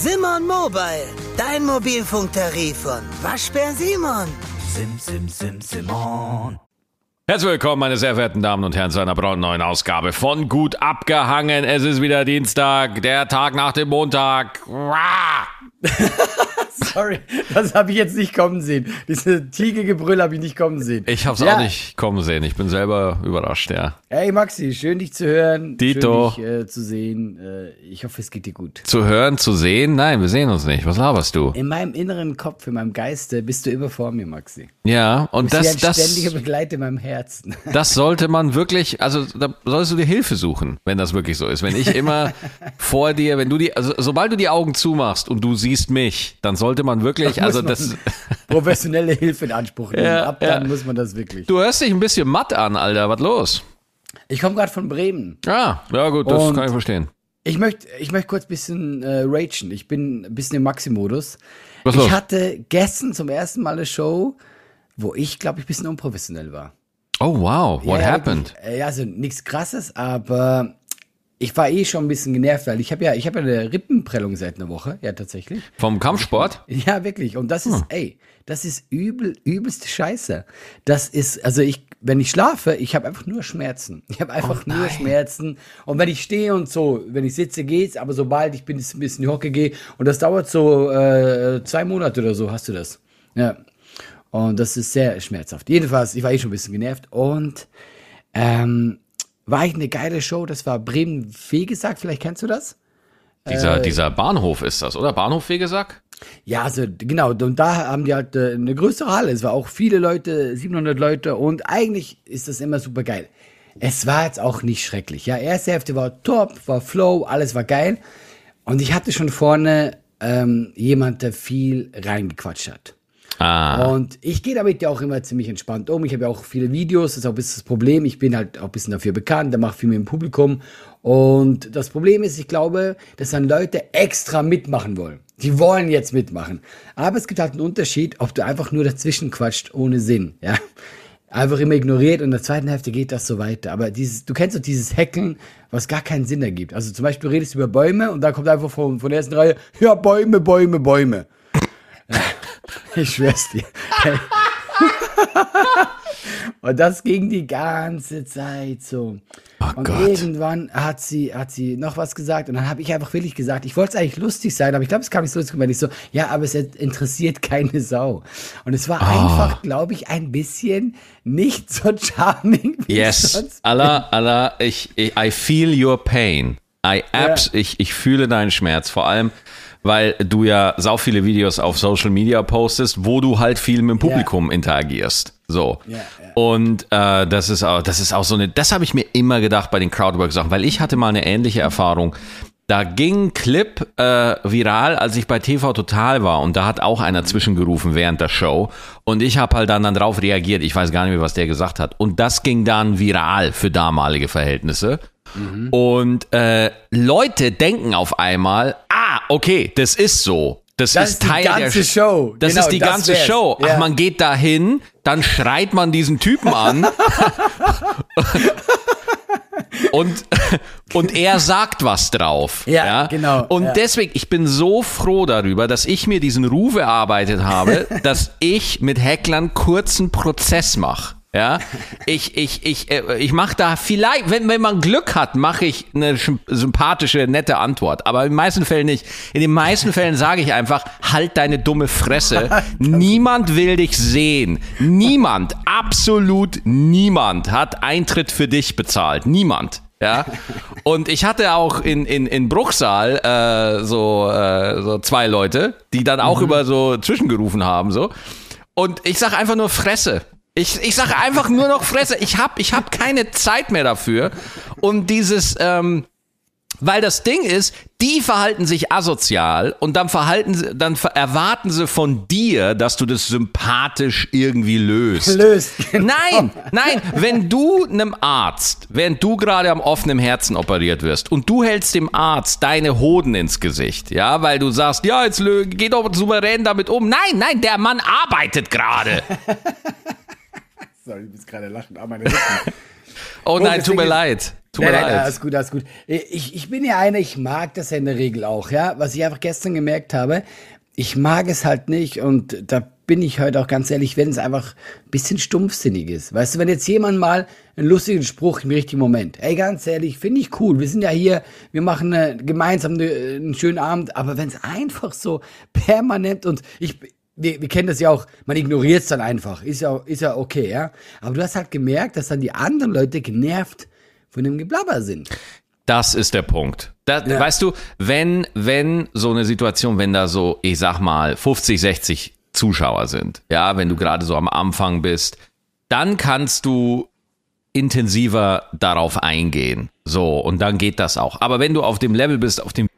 Simon Mobile, dein Mobilfunktarif von Waschbär Simon. Sim, sim, sim, Simon. Herzlich willkommen, meine sehr verehrten Damen und Herren, zu einer brandneuen Ausgabe von Gut abgehangen. Es ist wieder Dienstag, der Tag nach dem Montag. Sorry, das habe ich jetzt nicht kommen sehen. Diese Tigergebrüll habe ich nicht kommen sehen. Ich habe es Ja. auch nicht kommen sehen. Ich bin selber überrascht, ja. Hey Maxi, schön dich zu hören. Dito. Schön dich äh, zu sehen. Äh, ich hoffe, es geht dir gut. Zu hören, zu sehen? Nein, wir sehen uns nicht. Was laberst du? In meinem inneren Kopf, in meinem Geiste bist du immer vor mir, Maxi. Ja, und Das, das, ständiger das, Begleiter in meinem Herzen. das sollte man wirklich, also da solltest du dir Hilfe suchen, wenn das wirklich so ist. Wenn ich immer vor dir, wenn du die, also sobald du die Augen zumachst und du siehst mich, dann sollte man wirklich, also das, professionelle Hilfe in Anspruch nehmen. Ja, Ab dann ja. muss man das wirklich. du hörst dich ein bisschen matt an, Alter. Was los? Ich komme gerade von Bremen. Ah, ja gut, das Und- kann ich verstehen. Ich möchte ich möchte kurz ein bisschen äh, ragen. Ich bin ein bisschen im Maxi-Modus. Was Ich los? hatte gestern zum ersten Mal eine Show, wo ich, glaube ich, ein bisschen unprofessionell war. Oh wow, what ja, happened? Äh, Ja, also nichts krasses, aber ich war eh schon ein bisschen genervt, weil ich habe ja, ich habe ja eine Rippenprellung seit einer Woche, ja tatsächlich. Vom Kampfsport? Ja, wirklich. Und das ist, Hm. ey, das ist übel, übelste Scheiße. Das ist, also ich, wenn ich schlafe, ich habe einfach nur Schmerzen. Ich habe einfach Oh nur Schmerzen. Und wenn ich stehe und so, wenn ich sitze, geht's, aber sobald ich bin, ein bisschen in die Hocke gehe, und das dauert so äh, zwei Monate oder so, hast du das. Ja. Und das ist sehr schmerzhaft. Jedenfalls, ich war eh schon ein bisschen genervt und ähm, war eigentlich eine geile Show. Das war Bremen Fegesack, vielleicht kennst du das? Dieser, dieser Bahnhof ist das, oder? Bahnhof Wegesack? Ja, also genau, und da haben die halt äh, eine größere Halle. Es war auch viele Leute, 700 Leute und eigentlich ist das immer super geil. Es war jetzt auch nicht schrecklich. Ja, erste Hälfte war top, war Flow, alles war geil. Und ich hatte schon vorne ähm, jemand, der viel reingequatscht hat. Ah, Und ich gehe damit ja auch immer ziemlich entspannt um. Ich habe ja auch viele Videos, das ist auch ein bisschen das Problem. Ich bin halt auch ein bisschen dafür bekannt, da mache viel mit dem Publikum. Und das Problem ist, ich glaube, dass dann Leute extra mitmachen wollen. Die wollen jetzt mitmachen. Aber es gibt halt einen Unterschied, ob du einfach nur dazwischen quatscht ohne Sinn. Ja. Einfach immer ignoriert und in der zweiten Hälfte geht das so weiter. Aber dieses, du kennst doch dieses Hackeln, was gar keinen Sinn ergibt. Also zum Beispiel, du redest über Bäume und da kommt einfach von, von der ersten Reihe, ja, Bäume, Bäume, Bäume. Ich schwör's dir. Und das ging die ganze Zeit so. und Gott. irgendwann hat sie, hat sie noch was gesagt und dann habe ich einfach wirklich gesagt, ich wollte es eigentlich lustig sein, aber ich glaube, es kam nicht so lustig, weil ich so, ja, aber es interessiert keine Sau. Und es war einfach, glaube ich, ein bisschen nicht so charming wie yes. sonst. Allah, Allah, ich, ich, I feel your pain. I abs, ich, ich fühle deinen Schmerz. Vor allem, weil du ja sau viele Videos auf Social Media postest, wo du halt viel mit dem Publikum interagierst. So. Ja, ja. Und äh, das ist auch, das ist auch so eine, das habe ich mir immer gedacht bei den Crowdwork-Sachen, weil ich hatte mal eine ähnliche Erfahrung. Da ging ein Clip äh, viral, als ich bei TV Total war und da hat auch einer zwischengerufen während der Show und ich habe halt dann, dann drauf reagiert. Ich weiß gar nicht mehr, was der gesagt hat. Und das ging dann viral für damalige Verhältnisse. Und äh, Leute denken auf einmal, ah, okay, das ist so. Das, Das ist Teil ganze der Show. Das Genau, ist die das ganze wär's. Show. Ach, Ja. man geht da hin, dann schreit man diesen Typen an und, und er sagt was drauf. Ja, genau, Und ja. deswegen, ich bin so froh darüber, dass ich mir diesen Ruf erarbeitet habe, dass ich mit Hecklern kurzen Prozess mache. Ja, ich, ich, ich, äh, ich mache da vielleicht, wenn, wenn man Glück hat, mache ich eine sch- sympathische, nette Antwort. Aber in den meisten Fällen nicht. In den meisten Fällen sage ich einfach, halt deine dumme Fresse. Niemand will dich sehen. Niemand, absolut niemand hat Eintritt für dich bezahlt. Niemand. Ja. Und ich hatte auch in, in, in Bruchsal äh, so, äh, so zwei Leute, die dann auch über so zwischengerufen haben. so. Und ich sage einfach nur Fresse. Ich, ich sage einfach nur noch Fresse. Ich hab, ich hab keine Zeit mehr dafür. Und dieses, ähm, weil das Ding ist, die verhalten sich asozial und dann verhalten sie, dann erwarten sie von dir, dass du das sympathisch irgendwie löst. Löst. genau. Nein, nein, wenn du einem Arzt, während du gerade am offenen Herzen operiert wirst und du hältst dem Arzt deine Hoden ins Gesicht, ja, weil du sagst, ja, jetzt lö- geh doch souverän damit um. Nein, nein, der Mann arbeitet gerade. Sorry, ich muss gerade lachen. Ah, meine Lippen. Oh nein, das tut mir leid. Tut mir Nein, nein, leid. alles gut, alles gut. Ich, ich bin ja einer, ich mag das ja in der Regel auch, ja. Was ich einfach gestern gemerkt habe, ich mag es halt nicht und da bin ich heute auch ganz ehrlich, wenn es einfach ein bisschen stumpfsinnig ist. Weißt du, wenn jetzt jemand mal einen lustigen Spruch im richtigen Moment, ey, ganz ehrlich, finde ich cool. Wir sind ja hier, wir machen äh, gemeinsam eine, einen schönen Abend, aber wenn es einfach so permanent und ich, wir, wir kennen das ja auch, man ignoriert es dann einfach, ist ja, ist ja okay, ja. Aber du hast halt gemerkt, dass dann die anderen Leute genervt von dem Geblabber sind. Das ist der Punkt. Da, Ja. Weißt du, wenn, wenn so eine Situation, wenn da so, ich sag mal, 50, 60 Zuschauer sind, ja, wenn du gerade so am Anfang bist, dann kannst du intensiver darauf eingehen. So, und dann geht das auch. Aber wenn du auf dem Level bist, auf dem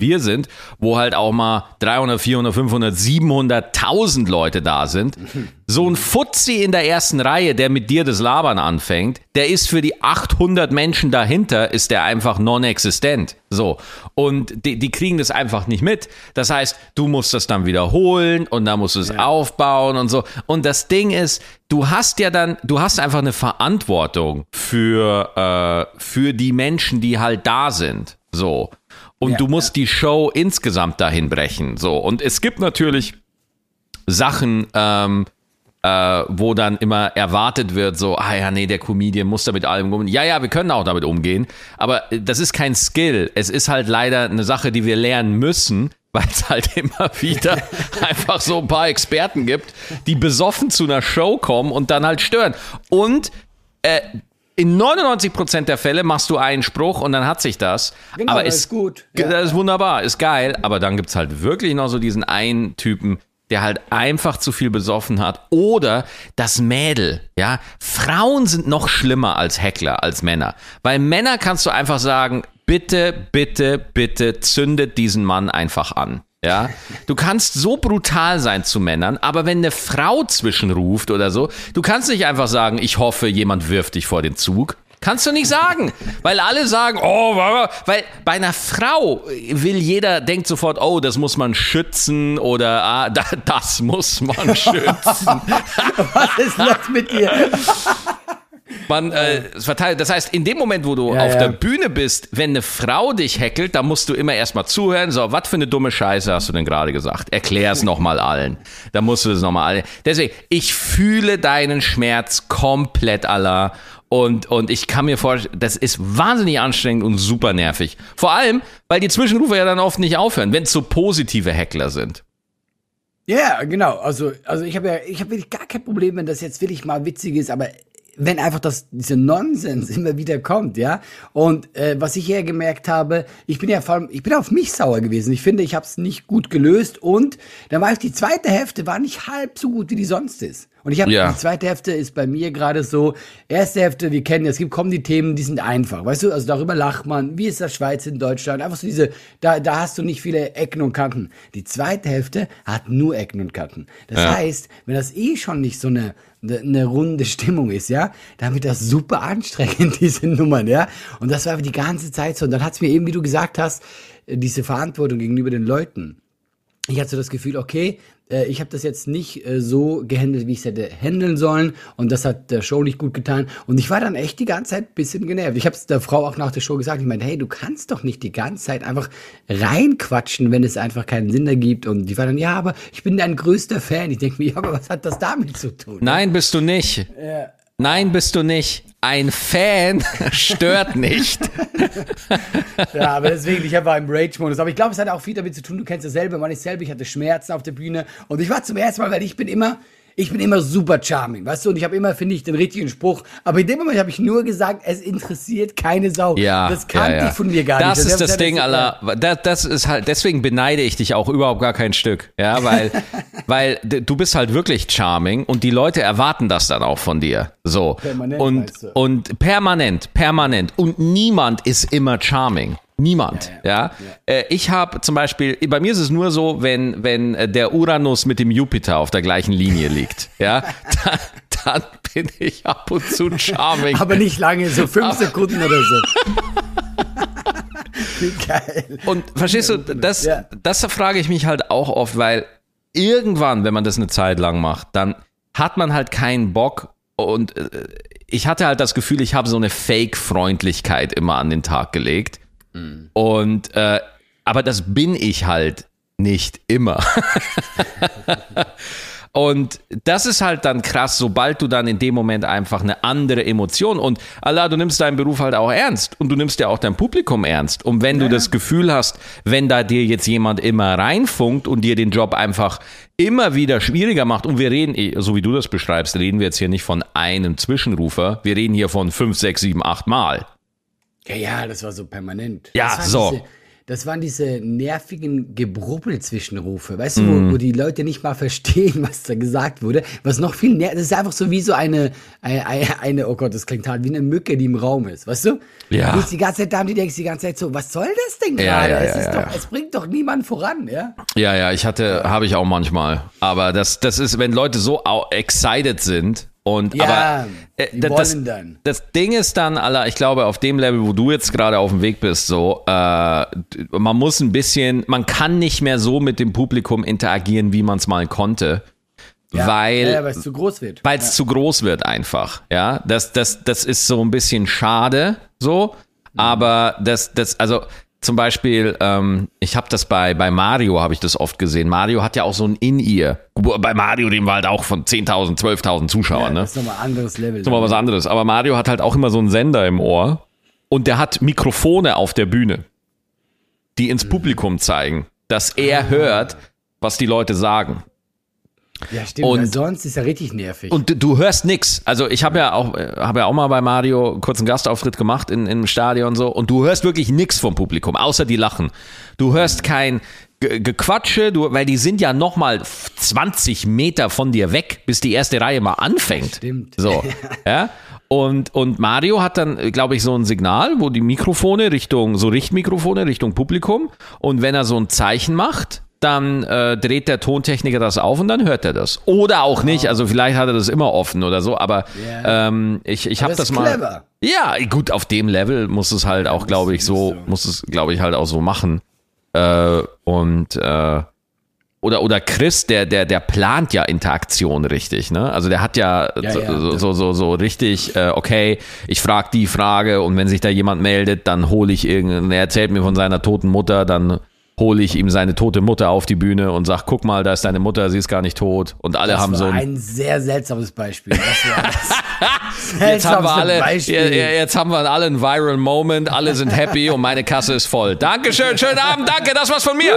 Wir sind, wo halt auch mal 300, 400, 500, 700.000 Leute da sind. So ein Fuzzi in der ersten Reihe, der mit dir das Labern anfängt, der ist für die 800 Menschen dahinter, ist der einfach non-existent. So. Und die, die kriegen das einfach nicht mit. Das heißt, du musst das dann wiederholen und dann musst du es aufbauen und so. Und das Ding ist, du hast ja dann, du hast einfach eine Verantwortung für, äh, für die Menschen, die halt da sind. So. Und Ja, du musst die Show insgesamt dahin brechen. So. Und es gibt natürlich Sachen, ähm, äh, wo dann immer erwartet wird, so, ah ja, nee, der Comedian muss damit allem umgehen. Ja, ja, wir können auch damit umgehen, aber äh, das ist kein Skill. Es ist halt leider eine Sache, die wir lernen müssen, weil es halt immer wieder einfach so ein paar Experten gibt, die besoffen zu einer Show kommen und dann halt stören. Und äh, in 99% der Fälle machst du einen Spruch und dann hat sich das. Genau, aber das es, ist gut. Ja. Das ist wunderbar, ist geil, aber dann gibt's halt wirklich noch so diesen einen Typen, der halt einfach zu viel besoffen hat. Oder das Mädel, ja. Frauen sind noch schlimmer als Heckler, als Männer. Weil Männer kannst du einfach sagen, bitte, bitte, bitte zündet diesen Mann einfach an. Ja, du kannst so brutal sein zu Männern, aber wenn eine Frau zwischenruft oder so, du kannst nicht einfach sagen, ich hoffe, jemand wirft dich vor den Zug. Kannst du nicht sagen, weil alle sagen, oh, weil bei einer Frau will jeder, denkt sofort, oh, das muss man schützen oder ah, da, das muss man schützen. Was ist los mit dir? Man äh, verteilt. Das heißt, in dem Moment, wo du Ja, auf ja. der Bühne bist, wenn eine Frau dich heckelt, dann musst du immer erstmal zuhören. So, was für eine dumme Scheiße hast du denn gerade gesagt? Erklär es nochmal allen. Da musst du es nochmal allen. Deswegen, ich fühle deinen Schmerz komplett aller. Und, und ich kann mir vorstellen, das ist wahnsinnig anstrengend und super nervig. Vor allem, weil die Zwischenrufe ja dann oft nicht aufhören, wenn es so positive Heckler sind. Ja, genau. Also, also ich habe ja, ich habe wirklich gar kein Problem, wenn das jetzt wirklich mal witzig ist, aber wenn einfach das, dieser Nonsens immer wieder kommt, ja. Und äh, was ich hier gemerkt habe, ich bin ja vor allem, ich bin auf mich sauer gewesen. Ich finde, ich habe es nicht gut gelöst und dann war ich die zweite Hälfte war nicht halb so gut, wie die sonst ist. Und ich habe Ja. die zweite Hälfte ist bei mir gerade so, erste Hälfte, wir kennen, es gibt kommen die Themen, die sind einfach, weißt du, also darüber lacht man, wie ist das Schweiz in Deutschland, einfach so diese, da, da hast du nicht viele Ecken und Kanten. Die zweite Hälfte hat nur Ecken und Kanten. Das Ja. heißt, wenn das eh schon nicht so eine, eine, runde Stimmung ist, ja, dann wird das super anstrengend, diese Nummern, ja. Und das war die ganze Zeit so. Und dann hat's mir eben, wie du gesagt hast, diese Verantwortung gegenüber den Leuten ich hatte so das Gefühl, okay, äh, ich habe das jetzt nicht äh, so gehandelt, wie ich es hätte handeln sollen und das hat der Show nicht gut getan und ich war dann echt die ganze Zeit ein bisschen genervt. Ich habe es der Frau auch nach der Show gesagt, ich meine, hey, du kannst doch nicht die ganze Zeit einfach reinquatschen, wenn es einfach keinen Sinn ergibt und die war dann, ja, aber ich bin dein größter Fan. Ich denke mir, ja, aber was hat das damit zu tun? Nein, bist du nicht. Nein, bist du nicht. Ein Fan stört nicht. Ja, aber deswegen, ich war im Rage-Modus. Aber ich glaube, es hat auch viel damit zu tun, du kennst es selber, man ist selber, ich hatte Schmerzen auf der Bühne und ich war zum ersten Mal, weil ich bin immer, ich bin immer super charming, weißt du, und ich habe immer, finde ich, den richtigen Spruch. Aber in dem Moment habe ich nur gesagt, es interessiert keine Sau. Ja, das kannte ja, ja. ich von mir gar das nicht. ist das hat- Ding, aller. Das, das ist halt. Deswegen beneide ich dich auch überhaupt gar kein Stück, ja, weil, weil du bist halt wirklich charming und die Leute erwarten das dann auch von dir, so Permanent, und du? und permanent, permanent und niemand ist immer charming. Niemand, ja. Äh, ich habe zum Beispiel, bei mir ist es nur so, wenn wenn äh, der Uranus mit dem Jupiter auf der gleichen Linie liegt, ja, dann, dann bin ich ab und zu charming. Aber nicht lange, so fünf Sekunden oder so. Wie geil. Und verstehst du, das, Ja. das frage ich mich halt auch oft, weil irgendwann, wenn man das eine Zeit lang macht, dann hat man halt keinen Bock und äh, ich hatte halt das Gefühl, ich habe so eine Fake-Freundlichkeit immer an den Tag gelegt. Und äh, aber das bin ich halt nicht immer. Und das ist halt dann krass, sobald du dann in dem Moment einfach eine andere Emotion und Allah, du nimmst deinen Beruf halt auch ernst und du nimmst ja auch dein Publikum ernst. Und wenn du das Gefühl hast, wenn da dir jetzt jemand immer reinfunkt und dir den Job einfach immer wieder schwieriger macht und wir reden, eh, so wie du das beschreibst, reden wir jetzt hier nicht von einem Zwischenrufer, wir reden hier von fünf, sechs, sieben, acht Mal. Ja, ja, das war so permanent. Ja, so. Diese, das waren diese nervigen Gebrubbel-Zwischenrufe, weißt du, Mhm. wo, wo die Leute nicht mal verstehen, was da gesagt wurde. Was noch viel nervig, das ist einfach so wie so eine, eine, eine, oh Gott, das klingt hart, wie eine Mücke, die im Raum ist, weißt du? Ja. Du bist die ganze Zeit da und die denkst die ganze Zeit so, was soll das denn gerade? ja, es, ja, ist ja, doch, es bringt doch niemand voran, ja? Ja, ja, ich hatte, habe ich auch manchmal. Aber das, das ist, wenn Leute so excited sind und Ja, aber äh, das, das Ding ist dann, Alter, ich glaube, auf dem Level, wo du jetzt gerade auf dem Weg bist, so, äh, man muss ein bisschen, man kann nicht mehr so mit dem Publikum interagieren, wie man es mal konnte. weil ja, weil es zu groß wird. weil es zu groß wird einfach. Ja, das, das, das ist so ein bisschen schade, so. Aber das, das, also zum Beispiel, ähm, ich habe das bei, bei Mario, habe ich das oft gesehen. Mario hat ja auch so ein In-Ear. Bei Mario reden wir halt auch von 10.000, 12.000 Zuschauern, ne? Das ist nochmal ein anderes Level. ist nochmal was anderes. Aber Mario hat halt auch immer so einen Sender im Ohr und der hat Mikrofone auf der Bühne, die ins Publikum zeigen, dass er hört, was die Leute sagen. Ja, stimmt. Und- sonst ist ja richtig nervig. Und du, hörst nix. Also ich habe ja auch äh, habe ja auch mal bei Mario kurz einen Gastauftritt gemacht in, im Stadion und so und du hörst wirklich nix vom Publikum, außer die lachen. Du hörst kein Ge- Gequatsche, du, weil die sind ja noch mal 20 Meter von dir weg, bis die erste Reihe mal anfängt. Stimmt. So, ja. Und, und Mario hat dann, glaube ich, so ein Signal, wo die Mikrofone Richtung, so Richtmikrofone Richtung Publikum. Und wenn er so ein Zeichen macht, dann äh, dreht der Tontechniker das auf und dann hört er das. Oder auch nicht, also vielleicht hat er das immer offen oder so, aber Ja. ähm, ich, ich habe das das ist mal. clever. Ja, gut, auf dem Level muss es halt auch, glaube ich, so, muss es, glaube ich, halt auch so machen. Äh, und äh, oder oder Chris, der der der plant ja Interaktion richtig, ne? Also der hat ja, Ja, so, ja. so, so so so richtig äh, okay, ich frage die Frage und wenn sich da jemand meldet, dann hole ich irgendeinen, er erzählt mir von seiner toten Mutter, dann hole ich ihm seine tote Mutter auf die Bühne und sag, guck mal, da ist deine Mutter, sie ist gar nicht tot und alle das haben war so ein ein sehr seltsames Beispiel. Jetzt haben wir alle, Beispiel. jetzt haben wir alle einen Viral Moment, alle sind happy und meine Kasse ist voll. Dankeschön, schönen Abend, danke, das war's von mir.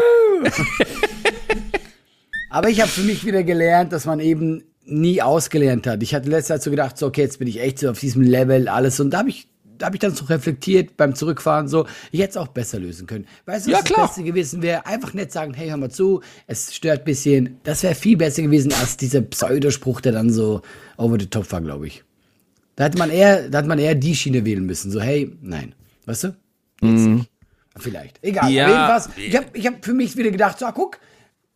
Aber ich habe für mich wieder gelernt, dass man eben nie ausgelernt hat. Ich hatte letztes Jahr so gedacht, so, okay, jetzt bin ich echt so auf diesem Level alles und da habe ich da habe ich dann so reflektiert beim Zurückfahren so, ich es auch besser lösen können. Weißt du, Ja, was klar. das Beste gewesen wäre? Einfach nicht sagen, hey, hör mal zu, es stört ein bisschen. Das wäre viel besser gewesen als dieser Pseudospruch, der dann so over the top war, glaube ich. Da hätte man eher, da hat man eher die Schiene wählen müssen. So, hey, nein. Weißt du? Jetzt nicht. Vielleicht. Egal. Ja. Jedenfalls, ich habe ich hab für mich wieder gedacht, so, ah, guck,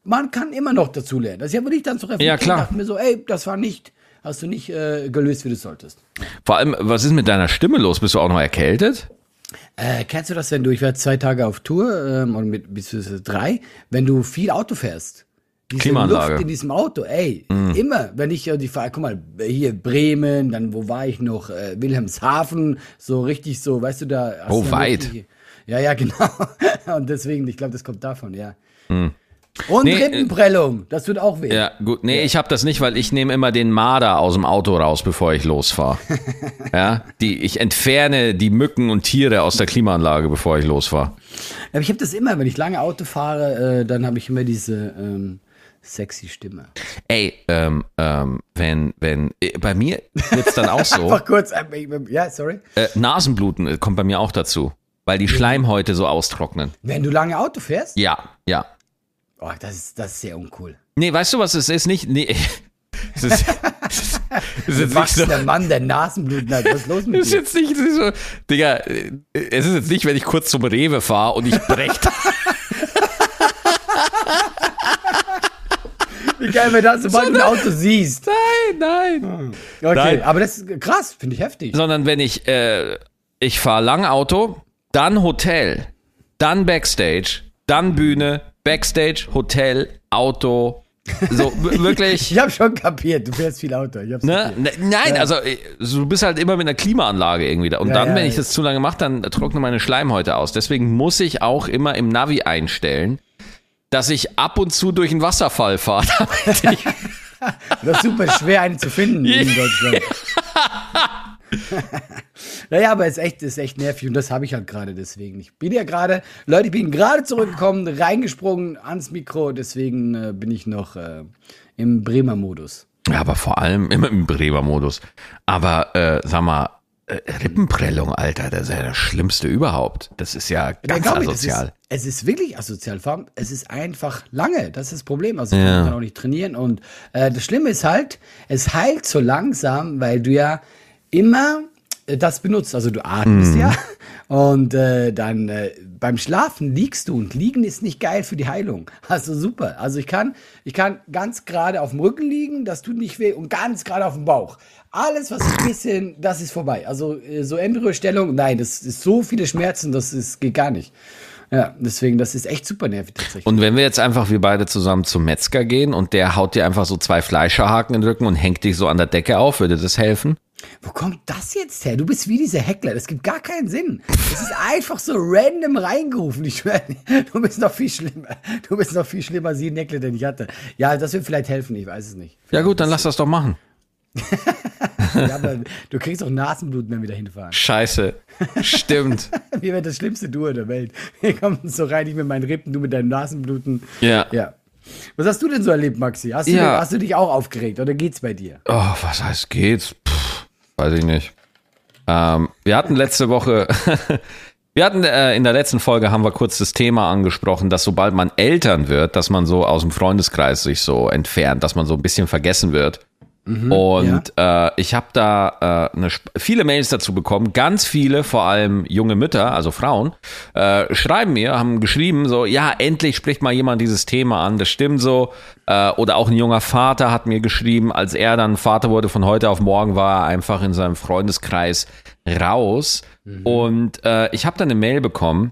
man kann immer noch dazulernen. Also ich habe nicht dann so reflektiert Ja, klar. und dachte mir so, ey, das war nicht, hast du nicht äh, gelöst, wie du solltest. Vor allem, was ist mit deiner Stimme los? Bist du auch noch erkältet? Äh, kennst du das, wenn du, ich war zwei Tage auf Tour, ähm, und mit bis zu drei, wenn du viel Auto fährst? Diese Klimaanlage. Luft in diesem Auto, ey, Mhm. immer, wenn ich äh, die fahre, guck mal, hier Bremen, dann wo war ich noch, äh, Wilhelmshaven, so richtig so, weißt du, da. Oh, weit. wirklich- Ja, ja, genau. Und deswegen, ich glaube, das kommt davon, ja. Und Mhm. Nee, äh, Rippenprellung, das tut auch weh. Ja, gut. Nee, ich habe das nicht, weil ich nehme immer den Marder aus dem Auto raus, bevor ich losfahre. ja, die, ich entferne die Mücken und Tiere aus der Klimaanlage, bevor ich losfahre. Aber ich habe das immer, wenn ich lange Auto fahre, äh, dann habe ich immer diese, ähm, sexy Stimme. Ey, ähm, ähm, wenn, wenn, äh, bei mir wird's dann auch so, Einfach kurz, äh, ja, sorry. äh, Nasenbluten äh, kommt bei mir auch dazu, weil die Schleimhäute so austrocknen. Wenn du lange Auto fährst? Ja, ja. Oh, das ist, das ist sehr uncool. Nee, weißt du, was es ist? Nicht, nee, es ist, es ist, nicht so, Wachsender Mann, der Nasenbluten hat. Was ist los mit es ist dir? jetzt nicht es ist so, Digga, äh, es ist jetzt nicht, wenn ich kurz zum Rewe fahre und ich brech Wie geil, wenn das, sobald du ein Auto siehst. Nein, nein. Okay, Nein. aber das ist krass, finde ich heftig. sondern wenn ich, äh, ich fahre lang Auto, dann Hotel, dann Backstage, dann Bühne, Backstage, Hotel, Auto, so wirklich. Ich habe schon kapiert, du fährst viel Auto. Ich hab's Ne? kapiert. Ne, Nein, also äh, du bist halt immer mit einer Klimaanlage irgendwie da. Und Ja, dann, ja, wenn ich ja. das zu lange mache, dann trocknen meine Schleimhäute aus. Deswegen muss ich auch immer im Navi einstellen, dass ich ab und zu durch einen Wasserfall fahre. Das ist super schwer, einen zu finden in Deutschland. naja, aber es ist echt, ist echt nervig und das habe ich halt gerade deswegen. Ich bin ja gerade, Leute, ich bin gerade zurückgekommen, reingesprungen ans Mikro, deswegen äh, bin ich noch äh, im Bremer Modus. Ja, aber vor allem immer im Bremer-Modus. Aber äh, sag mal, äh, Rippenprellung, Alter, das ist ja das Schlimmste überhaupt. Das ist ja Ja, ganz ich, das asozial. Ist, es ist wirklich asozial. Vor allem, es ist einfach lange. Das ist das Problem. Also, ich Ja. kann auch nicht trainieren. Und äh, das Schlimme ist halt, es heilt so langsam, weil du ja immer äh, das benutzt. Also, du atmest Mhm. ja. Und äh, dann äh, beim Schlafen liegst du. Und liegen ist nicht geil für die Heilung. Also, super. Also, ich kann, ich kann ganz gerade auf dem Rücken liegen. Das tut nicht weh. Und ganz gerade auf dem Bauch. Alles, was ein bisschen, das ist vorbei. Also, äh, so Embryostellung, nein, das ist so viele Schmerzen, das ist, geht gar nicht. Ja, deswegen, das ist echt super nervig tatsächlich. Und wenn wir jetzt einfach wir beide zusammen zum Metzger gehen und der haut dir einfach so zwei Fleischerhaken in den Rücken und hängt dich so an der Decke auf, würde das helfen? Wo kommt das jetzt her? Du bist wie dieser Heckler. Das gibt gar keinen Sinn. Das ist einfach so random reingerufen. Ich schwöre, du bist noch viel schlimmer. Du bist noch viel schlimmer als jeden Heckler, den ich hatte. Ja, das wird vielleicht helfen. Ich weiß es nicht. Ja gut, dann lass das doch machen. Ja, aber du kriegst auch Nasenbluten, wenn wir da hinfahren. Scheiße. Stimmt. Wir werden das schlimmste Duo der Welt. Wir kommen so rein, ich mit meinen Rippen, du mit deinen Nasenbluten. Ja. Ja. Was hast du denn so erlebt, Maxi? Hast du, Ja. hast du dich auch aufgeregt oder geht's bei dir? Oh, was heißt geht's? Pff, weiß ich nicht. Ähm, wir hatten letzte Woche, wir hatten äh, in der letzten Folge haben wir kurz das Thema angesprochen, dass sobald man Eltern wird, dass man so aus dem Freundeskreis sich so entfernt, dass man so ein bisschen vergessen wird. Und äh, ich habe da äh, viele Mails dazu bekommen, ganz viele, vor allem junge Mütter, also Frauen, äh, schreiben mir, haben geschrieben so, ja, endlich spricht mal jemand dieses Thema an, das stimmt so. Äh, oder auch ein junger Vater hat mir geschrieben, als er dann Vater wurde, von heute auf morgen war er einfach in seinem Freundeskreis raus. Und äh, ich habe dann eine Mail bekommen,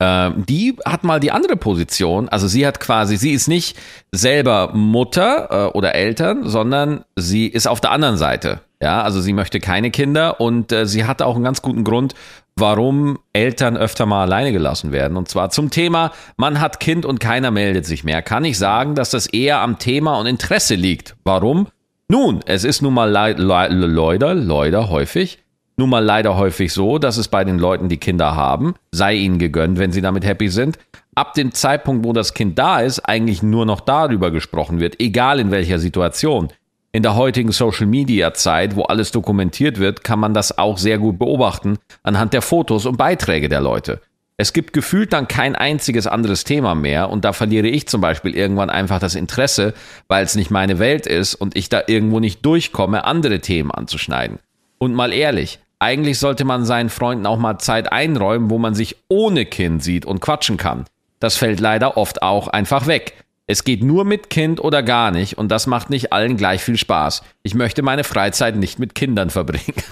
ähm, die hat mal die andere Position. Also sie hat quasi, sie ist nicht selber Mutter äh, oder Eltern, sondern sie ist auf der anderen Seite. Ja, also sie möchte keine Kinder und äh, sie hatte auch einen ganz guten Grund, warum Eltern öfter mal alleine gelassen werden. Und zwar zum Thema, man hat Kind und keiner meldet sich mehr. Kann ich sagen, dass das eher am Thema und Interesse liegt. Warum? Nun, es ist nun mal lei- lei- leider, leider häufig, nun mal leider häufig so, dass es bei den Leuten, die Kinder haben, sei ihnen gegönnt, wenn sie damit happy sind, ab dem Zeitpunkt, wo das Kind da ist, eigentlich nur noch darüber gesprochen wird, egal in welcher Situation. In der heutigen Social-Media-Zeit, wo alles dokumentiert wird, kann man das auch sehr gut beobachten anhand der Fotos und Beiträge der Leute. Es gibt gefühlt dann kein einziges anderes Thema mehr und da verliere ich zum Beispiel irgendwann einfach das Interesse, weil es nicht meine Welt ist und ich da irgendwo nicht durchkomme, andere Themen anzuschneiden. Und mal ehrlich, eigentlich sollte man seinen Freunden auch mal Zeit einräumen, wo man sich ohne Kind sieht und quatschen kann. Das fällt leider oft auch einfach weg. Es geht nur mit Kind oder gar nicht und das macht nicht allen gleich viel Spaß. Ich möchte meine Freizeit nicht mit Kindern verbringen.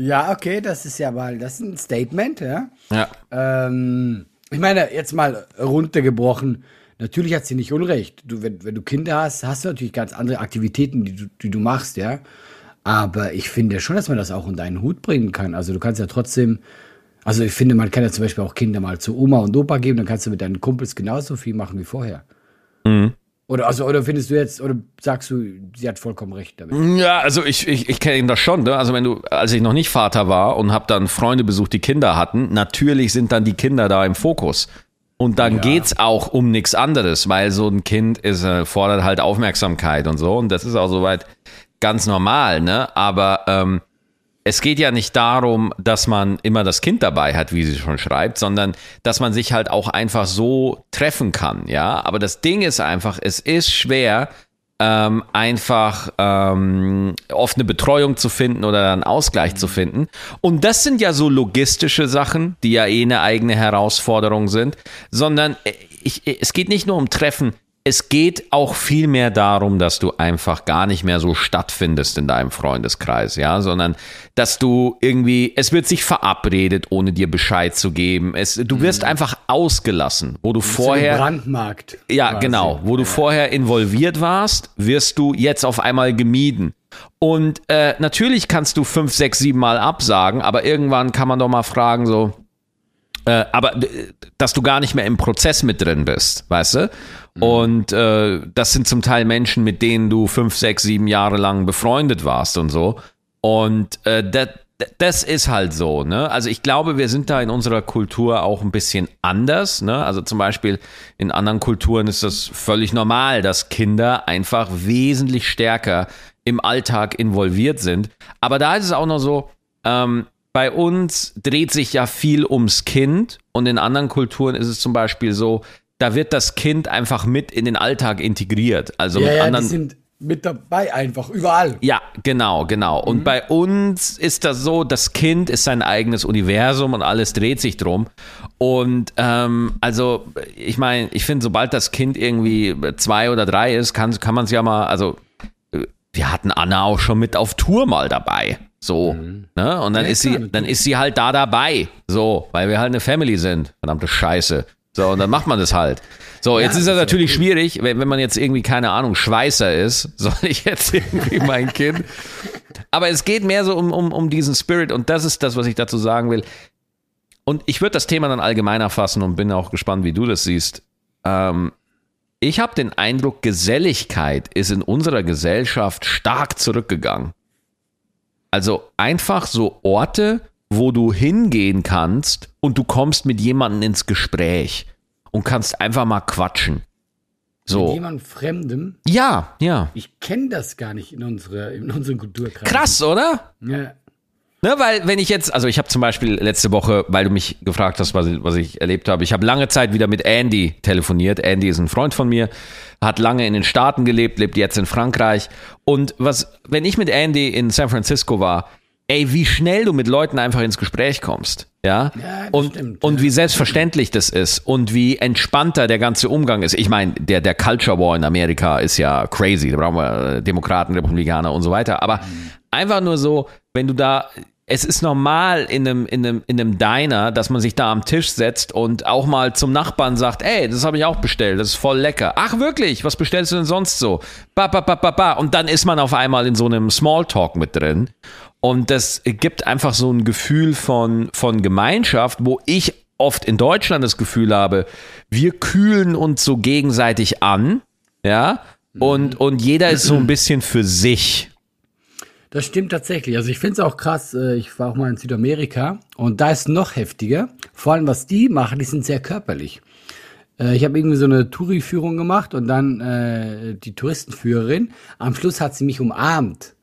Ja, okay, das ist ja mal, das ist ein Statement, ja. Ja. Ähm, ich meine, jetzt mal runtergebrochen. Natürlich hat sie nicht Unrecht. Du, wenn, wenn du Kinder hast, hast du natürlich ganz andere Aktivitäten, die du, die du machst, ja. Aber ich finde schon, dass man das auch unter einen Hut bringen kann. Also du kannst ja trotzdem, also ich finde, man kann ja zum Beispiel auch Kinder mal zu Oma und Opa geben, dann kannst du mit deinen Kumpels genauso viel machen wie vorher. Oder, also, oder findest du jetzt, oder sagst du, sie hat vollkommen recht damit? Ja, also ich, ich, ich kenne das schon. Ne? Also wenn du, als ich noch nicht Vater war und habe dann Freunde besucht, die Kinder hatten, natürlich sind dann die Kinder da im Fokus. Und dann geht's auch um nichts anderes, weil so ein Kind ist, äh, fordert halt Aufmerksamkeit und so. Und das ist auch soweit ganz normal, ne? Aber ähm, es geht ja nicht darum, dass man immer das Kind dabei hat, wie sie schon schreibt, sondern dass man sich halt auch einfach so treffen kann, ja. Aber das Ding ist einfach, es ist schwer, ähm, einfach ähm, oft eine Betreuung zu finden oder einen Ausgleich zu finden. Und das sind ja so logistische Sachen, die ja eh eine eigene Herausforderung sind, sondern äh, ich, es geht nicht nur um Treffen, es geht auch viel mehr darum, dass du einfach gar nicht mehr so stattfindest in deinem Freundeskreis, ja, sondern dass du irgendwie, es wird sich verabredet, ohne dir Bescheid zu geben. Es, du wirst einfach ausgelassen, wo du vorher. Brandmarkt. Ja, quasi. genau. Wo du vorher involviert warst, wirst du jetzt auf einmal gemieden. Und äh, natürlich kannst du fünf, sechs, sieben Mal absagen, aber irgendwann kann man doch mal fragen, so, äh, aber dass du gar nicht mehr im Prozess mit drin bist, weißt du? Und äh, das sind zum Teil Menschen, mit denen du fünf, sechs, sieben Jahre lang befreundet warst und so. Und äh, das, das ist halt so, ne? Also ich glaube, wir sind da in unserer Kultur auch ein bisschen anders, ne? Also zum Beispiel in anderen Kulturen ist das völlig normal, dass Kinder einfach wesentlich stärker im Alltag involviert sind. Aber da ist es auch noch so, ähm, bei uns dreht sich ja viel ums Kind und in anderen Kulturen ist es zum Beispiel so, da wird das Kind einfach mit in den Alltag integriert. Also Ja, mit ja, die anderen. sind mit dabei einfach, überall. Ja, genau, genau. Und bei uns ist das so, das Kind ist sein eigenes Universum und alles dreht sich drum. Und ähm, also, ich meine, ich finde, sobald das Kind irgendwie zwei oder drei ist, kann, kann man es ja mal, also äh, wir hatten Anna auch schon mit auf Tour mal dabei. So, ne? Und dann Ja, ist klar, sie, dann ist sie halt da dabei. So, weil wir halt eine Family sind. Verdammte Scheiße. So, und dann macht man das halt. So, jetzt ist das natürlich schwierig, wenn, wenn man jetzt irgendwie, keine Ahnung, Schweißer ist, soll ich jetzt irgendwie mein Kind. Aber es geht mehr so um, um, um diesen Spirit und das ist das, was ich dazu sagen will. Und ich würde das Thema dann allgemeiner fassen und bin auch gespannt, wie du das siehst. Ähm, ich habe den Eindruck, Geselligkeit ist in unserer Gesellschaft stark zurückgegangen. Also einfach so Orte, wo du hingehen kannst und du kommst mit jemandem ins Gespräch und kannst einfach mal quatschen. Mit So. jemand Fremdem. Ja, ja. Ich kenne das gar nicht in unserer, in unserem Kulturkreis. Krass, oder? Ja. Ne, weil wenn ich jetzt, also ich habe zum Beispiel letzte Woche, weil du mich gefragt hast, was ich, was ich erlebt habe, ich habe lange Zeit wieder mit Andy telefoniert. Andy ist ein Freund von mir, hat lange in den Staaten gelebt, lebt jetzt in Frankreich. Und was, wenn ich mit Andy in San Francisco war, ey, wie schnell du mit Leuten einfach ins Gespräch kommst. Ja, Ja, und, stimmt, und ja. wie selbstverständlich das ist und wie entspannter der ganze Umgang ist. Ich meine, der, der Culture War in Amerika ist ja crazy. Da brauchen wir Demokraten, Republikaner und so weiter. Aber einfach nur so, wenn du da, es ist normal in einem, in einem, in einem Diner, dass man sich da am Tisch setzt und auch mal zum Nachbarn sagt, ey, das habe ich auch bestellt, das ist voll lecker. Ach wirklich, was bestellst du denn sonst so? Ba, ba, ba, ba, ba. Und dann ist man auf einmal in so einem Smalltalk mit drin. Und das gibt einfach so ein Gefühl von, von Gemeinschaft, wo ich oft in Deutschland das Gefühl habe, wir kühlen uns so gegenseitig an, ja, und, und jeder ist so ein bisschen für sich. Das stimmt tatsächlich. Also ich finde es auch krass, äh, ich war auch mal in Südamerika und da ist noch heftiger. Vor allem, was die machen, die sind sehr körperlich. Äh, Ich habe irgendwie so eine Touri-Führung gemacht und dann äh, die Touristenführerin. Am Schluss hat sie mich umarmt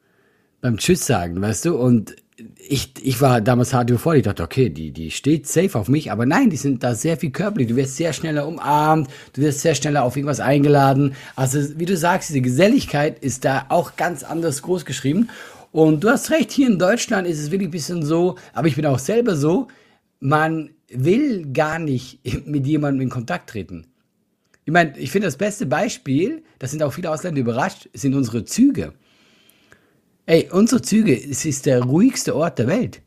beim Tschüss sagen, weißt du? Und ich, ich war damals hart vor, ich dachte, okay, die, die steht safe auf mich, aber nein, die sind da sehr viel körperlich. Du wirst sehr schneller umarmt, du wirst sehr schneller auf irgendwas eingeladen. Also, wie du sagst, diese Geselligkeit ist da auch ganz anders groß geschrieben. Und du hast recht, hier in Deutschland ist es wirklich ein bisschen so, aber ich bin auch selber so, man will gar nicht mit jemandem in Kontakt treten. Ich meine, ich finde das beste Beispiel, das sind auch viele Ausländer überrascht, sind unsere Züge. Ey, unsere Züge, es ist der ruhigste Ort der Welt.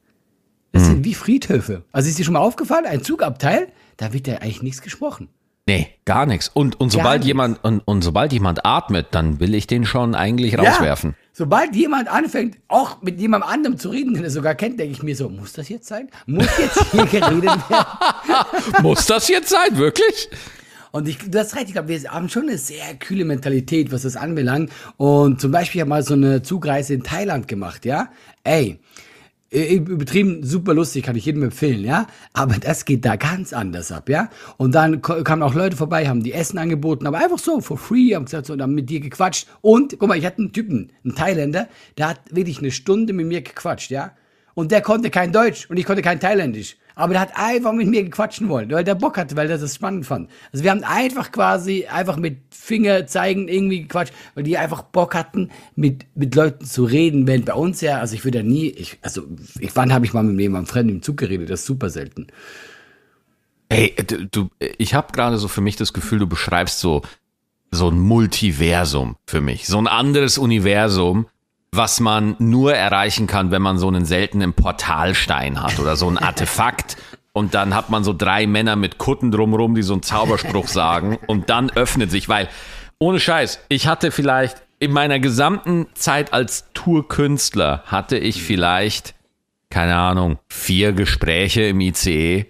Das sind wie Friedhöfe. Also ist dir schon mal aufgefallen, ein Zugabteil, da wird ja eigentlich nichts gesprochen. Nee, gar nichts. Und, und sobald nichts. jemand, und, und sobald jemand atmet, dann will ich den schon eigentlich rauswerfen. Ja, sobald jemand anfängt, auch mit jemand anderem zu reden, den er sogar kennt, denke ich mir so, muss das jetzt sein? Muss jetzt hier geredet werden? Muss das jetzt sein, wirklich? Und ich, du hast recht, ich glaube, wir haben schon eine sehr kühle Mentalität, was das anbelangt. Und zum Beispiel habe mal so eine Zugreise in Thailand gemacht, ja? Ey, übertrieben super lustig, kann ich jedem empfehlen, ja. Aber das geht da ganz anders ab, ja. Und dann kamen auch Leute vorbei, haben die Essen angeboten, aber einfach so, for free, haben gesagt, so, und haben mit dir gequatscht. Und, guck mal, ich hatte einen Typen, einen Thailänder, der hat wirklich eine Stunde mit mir gequatscht, ja. Und der konnte kein Deutsch und ich konnte kein Thailändisch. Aber der hat einfach mit mir gequatschen wollen, weil der Bock hatte, weil der das spannend fand. Also wir haben einfach quasi einfach mit Finger zeigen irgendwie gequatscht, weil die einfach Bock hatten, mit, mit Leuten zu reden. Wenn bei uns ja, also ich würde ja nie, ich, also ich, wann habe ich mal mit jemandem Fremden im Zug geredet? Das ist super selten. Ey, du ich habe gerade so für mich das Gefühl, du beschreibst so so ein Multiversum für mich, so ein anderes Universum, was man nur erreichen kann, wenn man so einen seltenen Portalstein hat oder so ein Artefakt. Und dann hat man so drei Männer mit Kutten drumrum, die so einen Zauberspruch sagen. Und dann öffnet sich, weil, ohne Scheiß, ich hatte vielleicht in meiner gesamten Zeit als Tourkünstler hatte ich vielleicht, keine Ahnung, vier Gespräche im ICE.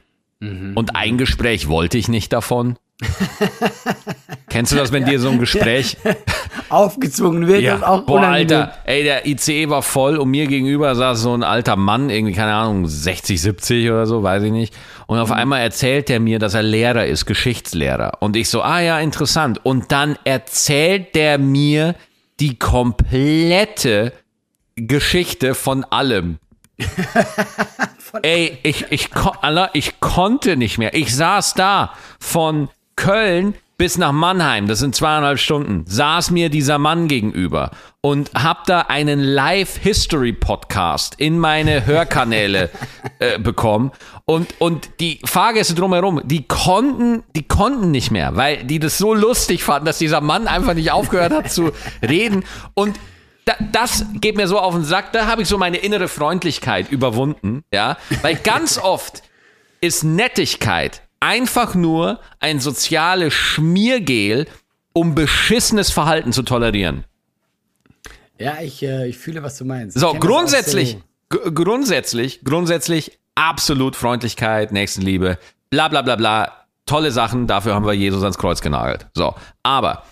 Und ein Gespräch wollte ich nicht davon. Kennst du das, wenn dir so ein Gespräch Aufgezwungen wird ja, und auch boah, unangenehm. Alter, ey, der ICE war voll und mir gegenüber saß so ein alter Mann, irgendwie, keine Ahnung, 60, 70 oder so, weiß ich nicht. Und Mhm. auf einmal erzählt er mir, dass er Lehrer ist, Geschichtslehrer. Und ich so, ah ja, interessant. Und dann erzählt der mir die komplette Geschichte von allem. Ey, ich, ich, Alter, ich konnte nicht mehr. Ich saß da von Köln bis nach Mannheim, das sind zweieinhalb Stunden, saß mir dieser Mann gegenüber und hab da einen Live-History-Podcast in meine Hörkanäle äh, bekommen. Und, und die Fahrgäste drumherum, die konnten, die konnten nicht mehr, weil die das so lustig fanden, dass dieser Mann einfach nicht aufgehört hat zu reden. Und da, das geht mir so auf den Sack, da habe ich so meine innere Freundlichkeit überwunden, ja, weil ganz oft ist Nettigkeit einfach nur ein soziales Schmiergel, um beschissenes Verhalten zu tolerieren. Ja, ich, äh, ich fühle, was du meinst. So, grundsätzlich, so. grundsätzlich, grundsätzlich absolut Freundlichkeit, Nächstenliebe, bla bla bla bla, tolle Sachen, dafür haben wir Jesus ans Kreuz genagelt. So, aber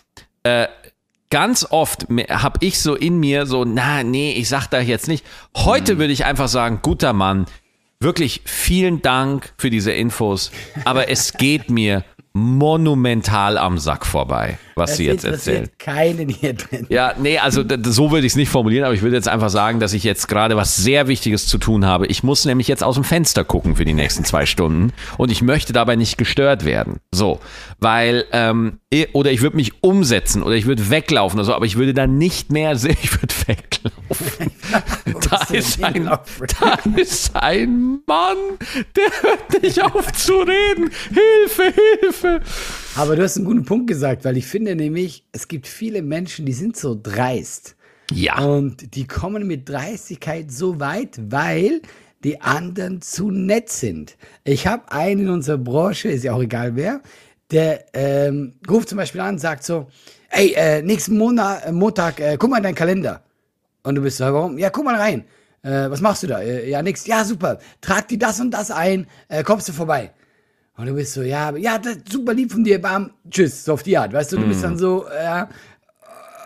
äh, ganz oft habe ich so in mir so, na, nee, ich sag da jetzt nicht. Heute Mhm. würde ich einfach sagen, guter Mann, wirklich vielen Dank für diese Infos, aber es geht mir monumental am Sack vorbei, was Das Sie jetzt erzählen. keinen hier drin. Ja, nee, also so würde ich es nicht formulieren, aber ich würde jetzt einfach sagen, dass ich jetzt gerade was sehr Wichtiges zu tun habe. Ich muss nämlich jetzt aus dem Fenster gucken für die nächsten zwei Stunden und ich möchte dabei nicht gestört werden. So, weil, ähm, oder ich würde mich umsetzen oder ich würde weglaufen oder so, aber ich würde dann nicht mehr sehen, ich würde weglaufen. Da, ist ein, da ist ein Mann, der hört nicht auf zu reden. Hilfe, Hilfe. Aber du hast einen guten Punkt gesagt, weil ich finde nämlich, es gibt viele Menschen, die sind so dreist. Ja. Und die kommen mit Dreistigkeit so weit, weil die anderen zu nett sind. Ich habe einen in unserer Branche, ist ja auch egal wer, der ähm, ruft zum Beispiel an und sagt so, ey, äh, nächsten Monat, äh, Montag, äh, guck mal in deinen Kalender. Und du bist so, warum? Ja, guck mal rein. Äh, was machst du da? Äh, ja, nix. Ja, super. Trag dir das und das ein, äh, kommst du vorbei. Und du bist so, ja, ja, super lieb von dir, bam, tschüss, so auf die Art, weißt du, du bist dann so, ja,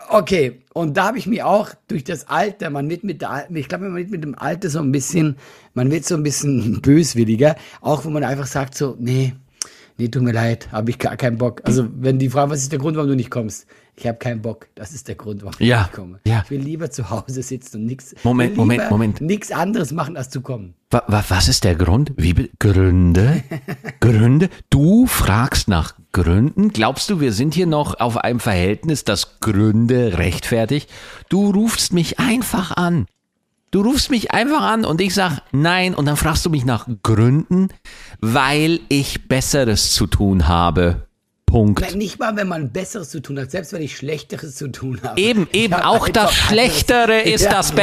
okay. Und da habe ich mir auch durch das Alter, man wird mit der, ich glaube, man wird mit dem Alter so ein bisschen, man wird so ein bisschen böswilliger, auch wo man einfach sagt so, nee, nee, tut mir leid, habe ich gar keinen Bock. Also wenn die fragen, was ist der Grund, warum du nicht kommst? Ich habe keinen Bock. Das ist der Grund, warum Ja, ich nicht komme. ja. Ich will lieber zu Hause sitzen und nichts. Moment, Moment, Moment. Nichts anderes machen, als zu kommen. Wa, wa, was ist der Grund? Wie Gründe? Gründe? Du fragst nach Gründen? Glaubst du, wir sind hier noch auf einem Verhältnis, das Gründe rechtfertigt? Du rufst mich einfach an. Du rufst mich einfach an und ich sag nein und dann fragst du mich nach Gründen, weil ich Besseres zu tun habe. Punkt. Nein, nicht mal, wenn man Besseres zu tun hat, selbst wenn ich Schlechteres zu tun habe. Eben, eben, hab auch das Schlechtere anderes- ist Ja, das genau.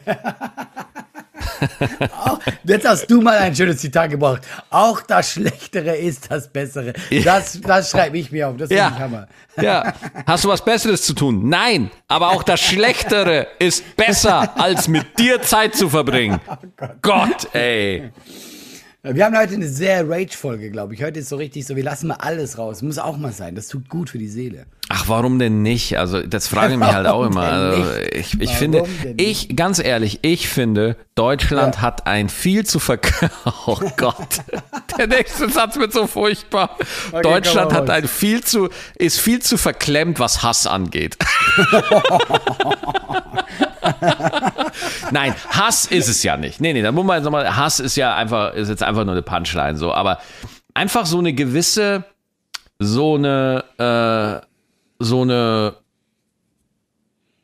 Jetzt hast du mal ein schönes Zitat gebracht. Auch das Schlechtere ist das Bessere. Das, das schreibe ich mir auf. Das Ja. Hammer. ja. Hast du was Besseres zu tun? Nein. Aber auch das Schlechtere ist besser, als mit dir Zeit zu verbringen. Gott, ey. Wir haben heute eine sehr Rage-Folge, glaube ich. Heute ist so richtig so, wir lassen mal alles raus. Muss auch mal sein. Das tut gut für die Seele. Ach, warum denn nicht? Also, das frage ich mich halt auch immer. Also, ich ich finde, ich, ganz ehrlich, ich finde, Deutschland Ja. hat ein viel zu ver... Oh Gott. Der nächste Satz wird so furchtbar. Deutschland komm mal hat ein viel zu, ist viel zu verklemmt, was Hass angeht. Nein, Hass ist es ja nicht. Nee, nee, da muss man jetzt nochmal, Hass ist ja einfach, ist jetzt einfach nur eine Punchline so, aber einfach so eine gewisse, so eine, äh, so eine,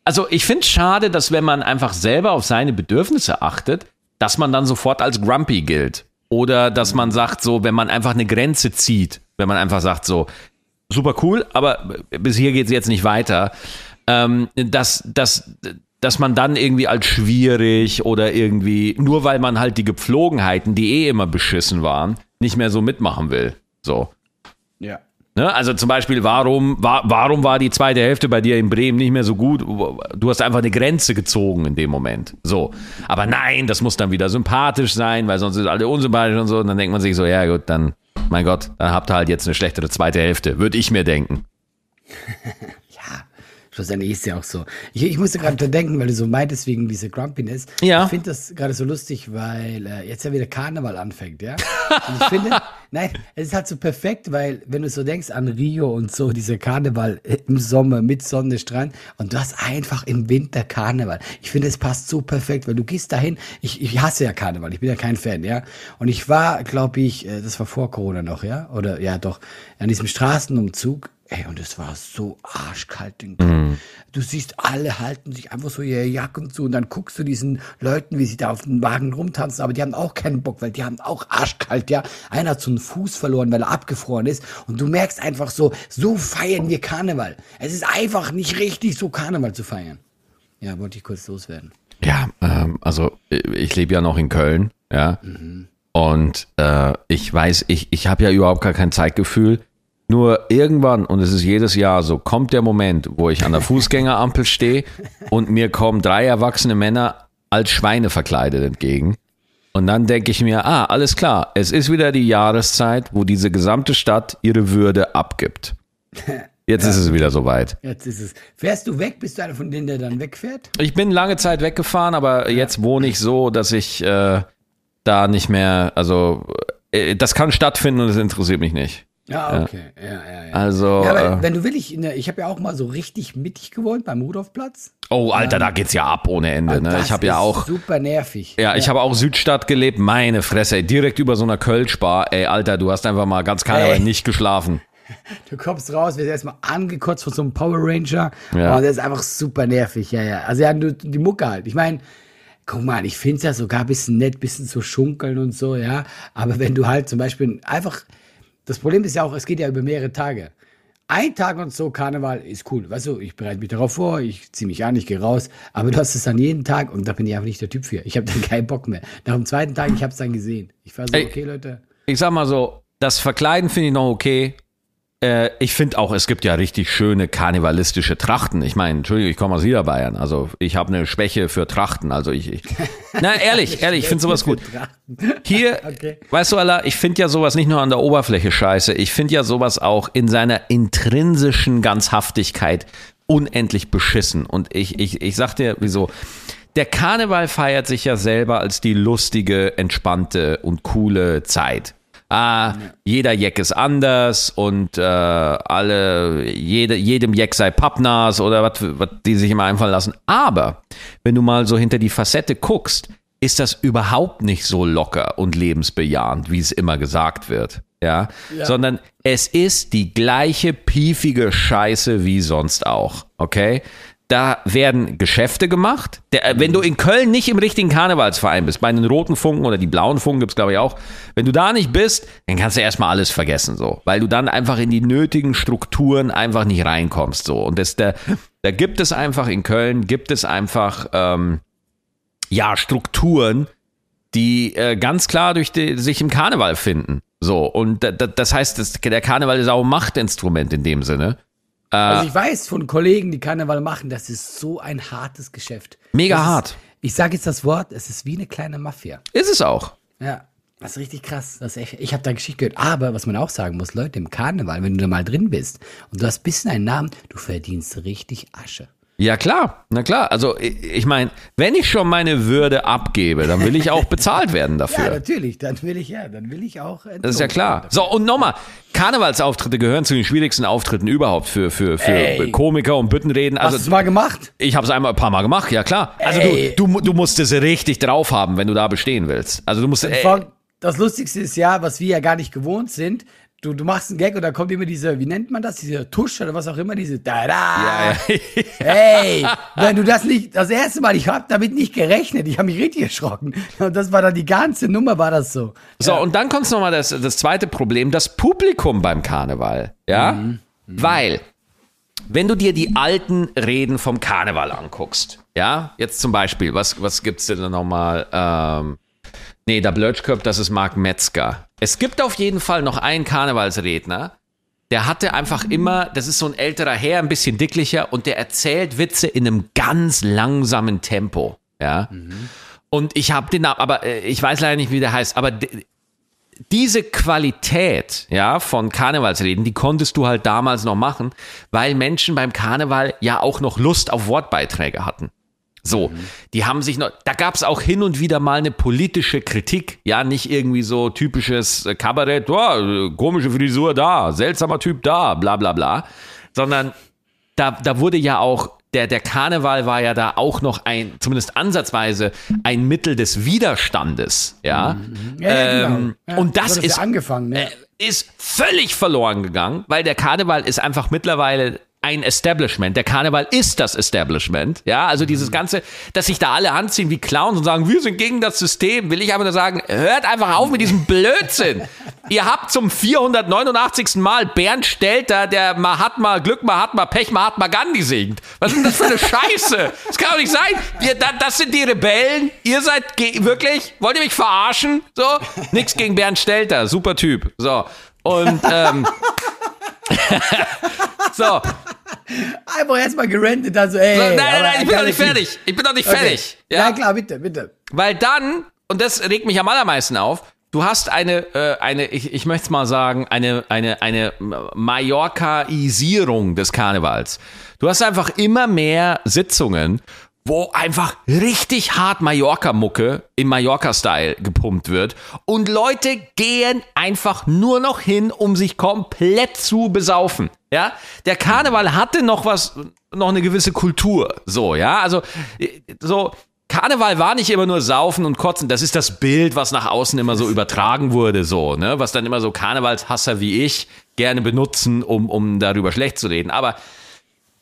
also ich finde es schade, dass wenn man einfach selber auf seine Bedürfnisse achtet, dass man dann sofort als grumpy gilt. Oder dass man sagt, so, wenn man einfach eine Grenze zieht, wenn man einfach sagt, so, super cool, aber bis hier geht es jetzt nicht weiter, ähm, dass, dass, dass man dann irgendwie als schwierig oder irgendwie, nur weil man halt die Gepflogenheiten, die eh immer beschissen waren, nicht mehr so mitmachen will. So. Ja. Ne? Also zum Beispiel, warum war, warum war die zweite Hälfte bei dir in Bremen nicht mehr so gut? Du hast einfach eine Grenze gezogen in dem Moment. So. Aber nein, das muss dann wieder sympathisch sein, weil sonst sind alle unsympathisch und so. Und dann denkt man sich so, ja gut, dann, mein Gott, dann habt ihr halt jetzt eine schlechtere zweite Hälfte, würde ich mir denken. Schlussendlich ist ja auch so. Ich, ich musste gerade denken, weil du so meintest wegen dieser Grumpiness. Ja. Ich finde das gerade so lustig, weil äh, jetzt ja wieder Karneval anfängt, ja. Und ich finde, nein, es ist halt so perfekt, weil wenn du so denkst an Rio und so, dieser Karneval im Sommer mit Sonne, Strand und du hast einfach im Winter Karneval. Ich finde, es passt so perfekt, weil du gehst dahin. Ich, ich hasse ja Karneval, ich bin ja kein Fan, ja. Und ich war, glaube ich, äh, das war vor Corona noch, ja, oder ja doch, an diesem Straßenumzug. Ey, und es war so arschkalt in Köln. Du siehst, alle halten sich einfach so ihre Jacken zu und dann guckst du diesen Leuten, wie sie da auf dem Wagen rumtanzen, aber die haben auch keinen Bock, weil die haben auch arschkalt, ja. Einer hat so einen Fuß verloren, weil er abgefroren ist und du merkst einfach so, so feiern wir Karneval. Es ist einfach nicht richtig, so Karneval zu feiern. Ja, wollte ich kurz loswerden. Ja, ähm, also ich lebe ja noch in Köln, ja. Und äh, ich weiß, ich, ich habe ja überhaupt gar kein Zeitgefühl. Nur irgendwann, und es ist jedes Jahr so, kommt der Moment, wo ich an der Fußgängerampel stehe und mir kommen drei erwachsene Männer als Schweine verkleidet entgegen. Und dann denke ich mir, ah, alles klar, es ist wieder die Jahreszeit, wo diese gesamte Stadt ihre Würde abgibt. Jetzt ist es wieder soweit. Jetzt ist es. Fährst du weg? Bist du einer von denen, der dann wegfährt? Ich bin lange Zeit weggefahren, aber jetzt wohne ich so, dass ich äh, da nicht mehr, also äh, das kann stattfinden und es interessiert mich nicht. Ja, okay. Ja, ja, ja. Also, ja, aber äh, wenn du willig, der, ich habe ja auch mal so richtig mittig gewohnt beim Rudolfplatz. oh Alter, da geht's ja ab ohne Ende. Ne? Ich habe ja auch, Super nervig. ja, ich habe auch Südstadt gelebt. Meine Fresse, ey, direkt über so einer Kölschbar. Ey, Alter, du hast einfach mal ganz Ey. nicht geschlafen. Du kommst raus, wirst erstmal angekotzt von so einem Power Ranger. Ja. Und das ist einfach super nervig, ja, ja. Also ja, du, die Mucke halt. Ich meine, guck mal, ich finde es ja sogar ein bisschen nett, bisschen zu schunkeln und so, ja. Aber wenn du halt zum Beispiel einfach, das Problem ist ja auch, es geht ja über mehrere Tage. Ein Tag und so Karneval ist cool. Weißt du, ich bereite mich darauf vor, ich ziehe mich an, ich gehe raus. Aber du hast es dann jeden Tag und da bin ich einfach nicht der Typ für. Ich habe dann keinen Bock mehr. Nach dem zweiten Tag, ich habe es dann gesehen. Ich war so, Ey. okay, Leute. Ich sag mal so, das Verkleiden finde ich noch okay. Äh, ich finde auch, es gibt ja richtig schöne karnevalistische Trachten. Ich meine, Entschuldigung, ich komme aus Niederbayern. Also ich habe eine Schwäche für Trachten. Also ich, ich na ehrlich, ehrlich, ich finde sowas gut. Hier, Okay. weißt du, Allah, ich finde ja sowas nicht nur an der Oberfläche scheiße. Ich finde ja sowas auch in seiner intrinsischen Ganzhaftigkeit unendlich beschissen. Und ich, ich, ich sag dir, wieso. Der Karneval feiert sich ja selber als die lustige, entspannte und coole Zeit. Ah, jeder Jeck ist anders und äh, alle, jede, jedem Jeck sei Pappnas oder was was die sich immer einfallen lassen. Aber wenn du mal so hinter die Facette guckst, ist das überhaupt nicht so locker und lebensbejahend, wie es immer gesagt wird. Ja? Sondern es ist die gleiche piefige Scheiße wie sonst auch. Okay? Da werden Geschäfte gemacht. Der, äh, wenn du in Köln nicht im richtigen Karnevalsverein bist, bei den roten Funken oder die blauen Funken gibt's glaube ich auch, wenn du da nicht bist, dann kannst du erstmal alles vergessen, so. Weil du dann einfach in die nötigen Strukturen einfach nicht reinkommst, so. Und das, da, da gibt es einfach in Köln, gibt es einfach, ähm, ja, Strukturen, die äh, ganz klar durch die, sich im Karneval finden. So, und da, da, das heißt, das, der Karneval ist auch ein Machtinstrument in dem Sinne. Also ich weiß von Kollegen, die Karneval machen, das ist so ein hartes Geschäft. Mega das hart. Ist, ich sage jetzt das Wort, es ist wie eine kleine Mafia. Ist es auch. Ja. Das ist richtig krass. Das echt, ich habe da Geschichte gehört. Aber was man auch sagen muss, Leute, im Karneval, wenn du da mal drin bist und du hast ein bisschen einen Namen, du verdienst richtig Asche. Ja klar, na klar. Also ich, ich meine, wenn ich schon meine Würde abgebe, dann will ich auch bezahlt werden Ja, dafür. natürlich. Dann will ich ja, dann will ich auch. Das ist ja klar. So, und nochmal, Karnevalsauftritte gehören zu den schwierigsten Auftritten überhaupt für, für, für Ey. Komiker und Büttenreden. Hast du Also es mal gemacht? ich habe es einmal ein paar Mal gemacht, ja klar. Also Ey. du, du, du musst es richtig drauf haben, wenn du da bestehen willst. Also du musst. Das Lustigste ist ja, was wir ja gar nicht gewohnt sind. Du, du machst einen Gag und da kommt immer diese, wie nennt man das, diese Tusch oder was auch immer, diese da da. ja, ja. Hey, wenn du das nicht, das erste Mal, ich habe damit nicht gerechnet, ich habe mich richtig erschrocken. Und das war dann die ganze Nummer, war das so. So, und dann kommt nochmal das, das zweite Problem, das Publikum beim Karneval. Ja? Mhm. Weil, wenn du dir die alten Reden vom Karneval anguckst, ja, jetzt zum Beispiel, was, was gibt's denn da nochmal? Ähm, nee, der Blötschköp, das ist Marc Metzger. Es gibt auf jeden Fall noch einen Karnevalsredner, der hatte einfach immer, das ist so ein älterer Herr, ein bisschen dicklicher und der erzählt Witze in einem ganz langsamen Tempo. Ja. Und ich habe den Namen, aber äh, ich weiß leider nicht, wie der heißt, aber diese Qualität, ja, von Karnevalsreden, die konntest du halt damals noch machen, weil Menschen beim Karneval ja auch noch Lust auf Wortbeiträge hatten. So, die haben sich noch, da gab es auch hin und wieder mal eine politische Kritik, ja, nicht irgendwie so typisches äh, Kabarett, oh, komische Frisur da, seltsamer Typ da, bla bla bla, sondern da, da wurde ja auch, der, der Karneval war ja da auch noch ein, zumindest ansatzweise, ein Mittel des Widerstandes, ja. Ja, ja, genau. Ähm, Ja, und das ist, angefangen, ne? äh, ist völlig verloren gegangen, weil der Karneval ist einfach mittlerweile ein Establishment. Der Karneval ist das Establishment. Ja, also dieses Ganze, dass sich da alle anziehen wie Clowns und sagen, wir sind gegen das System, will ich einfach nur sagen, hört einfach auf mit diesem Blödsinn. Ihr habt zum 489. Mal Bernd Stelter, der Mahatma, Glück Mahatma, Pech Mahatma Gandhi singt. Was ist denn das für eine Scheiße? Das kann doch nicht sein. Wir, da, das sind die Rebellen. Ihr seid wirklich, wollt ihr mich verarschen? So, nix gegen Bernd Stelter, super Typ. So. Und ähm, so, Einfach erstmal gerentet, dann so, ey. nein, nein, nein, ich bin noch nicht nicht- fertig. Ich bin noch nicht Okay. fertig. Ja? klar, bitte, bitte. Weil dann, und das regt mich am allermeisten auf, du hast eine, äh, eine ich, ich möchte es mal sagen, eine, eine, eine Mallorcaisierung des Karnevals. Du hast einfach immer mehr Sitzungen, wo einfach richtig hart Mallorca-Mucke im Mallorca-Style gepumpt wird. Und Leute gehen einfach nur noch hin, um sich komplett zu besaufen. Ja, der Karneval hatte noch was, noch eine gewisse Kultur. So, ja, also, äh, so, Karneval war nicht immer nur Saufen und Kotzen. Das ist das Bild, was nach außen immer so übertragen wurde, so, ne? Was dann immer so Karnevalshasser wie ich gerne benutzen, um, um darüber schlecht zu reden. Aber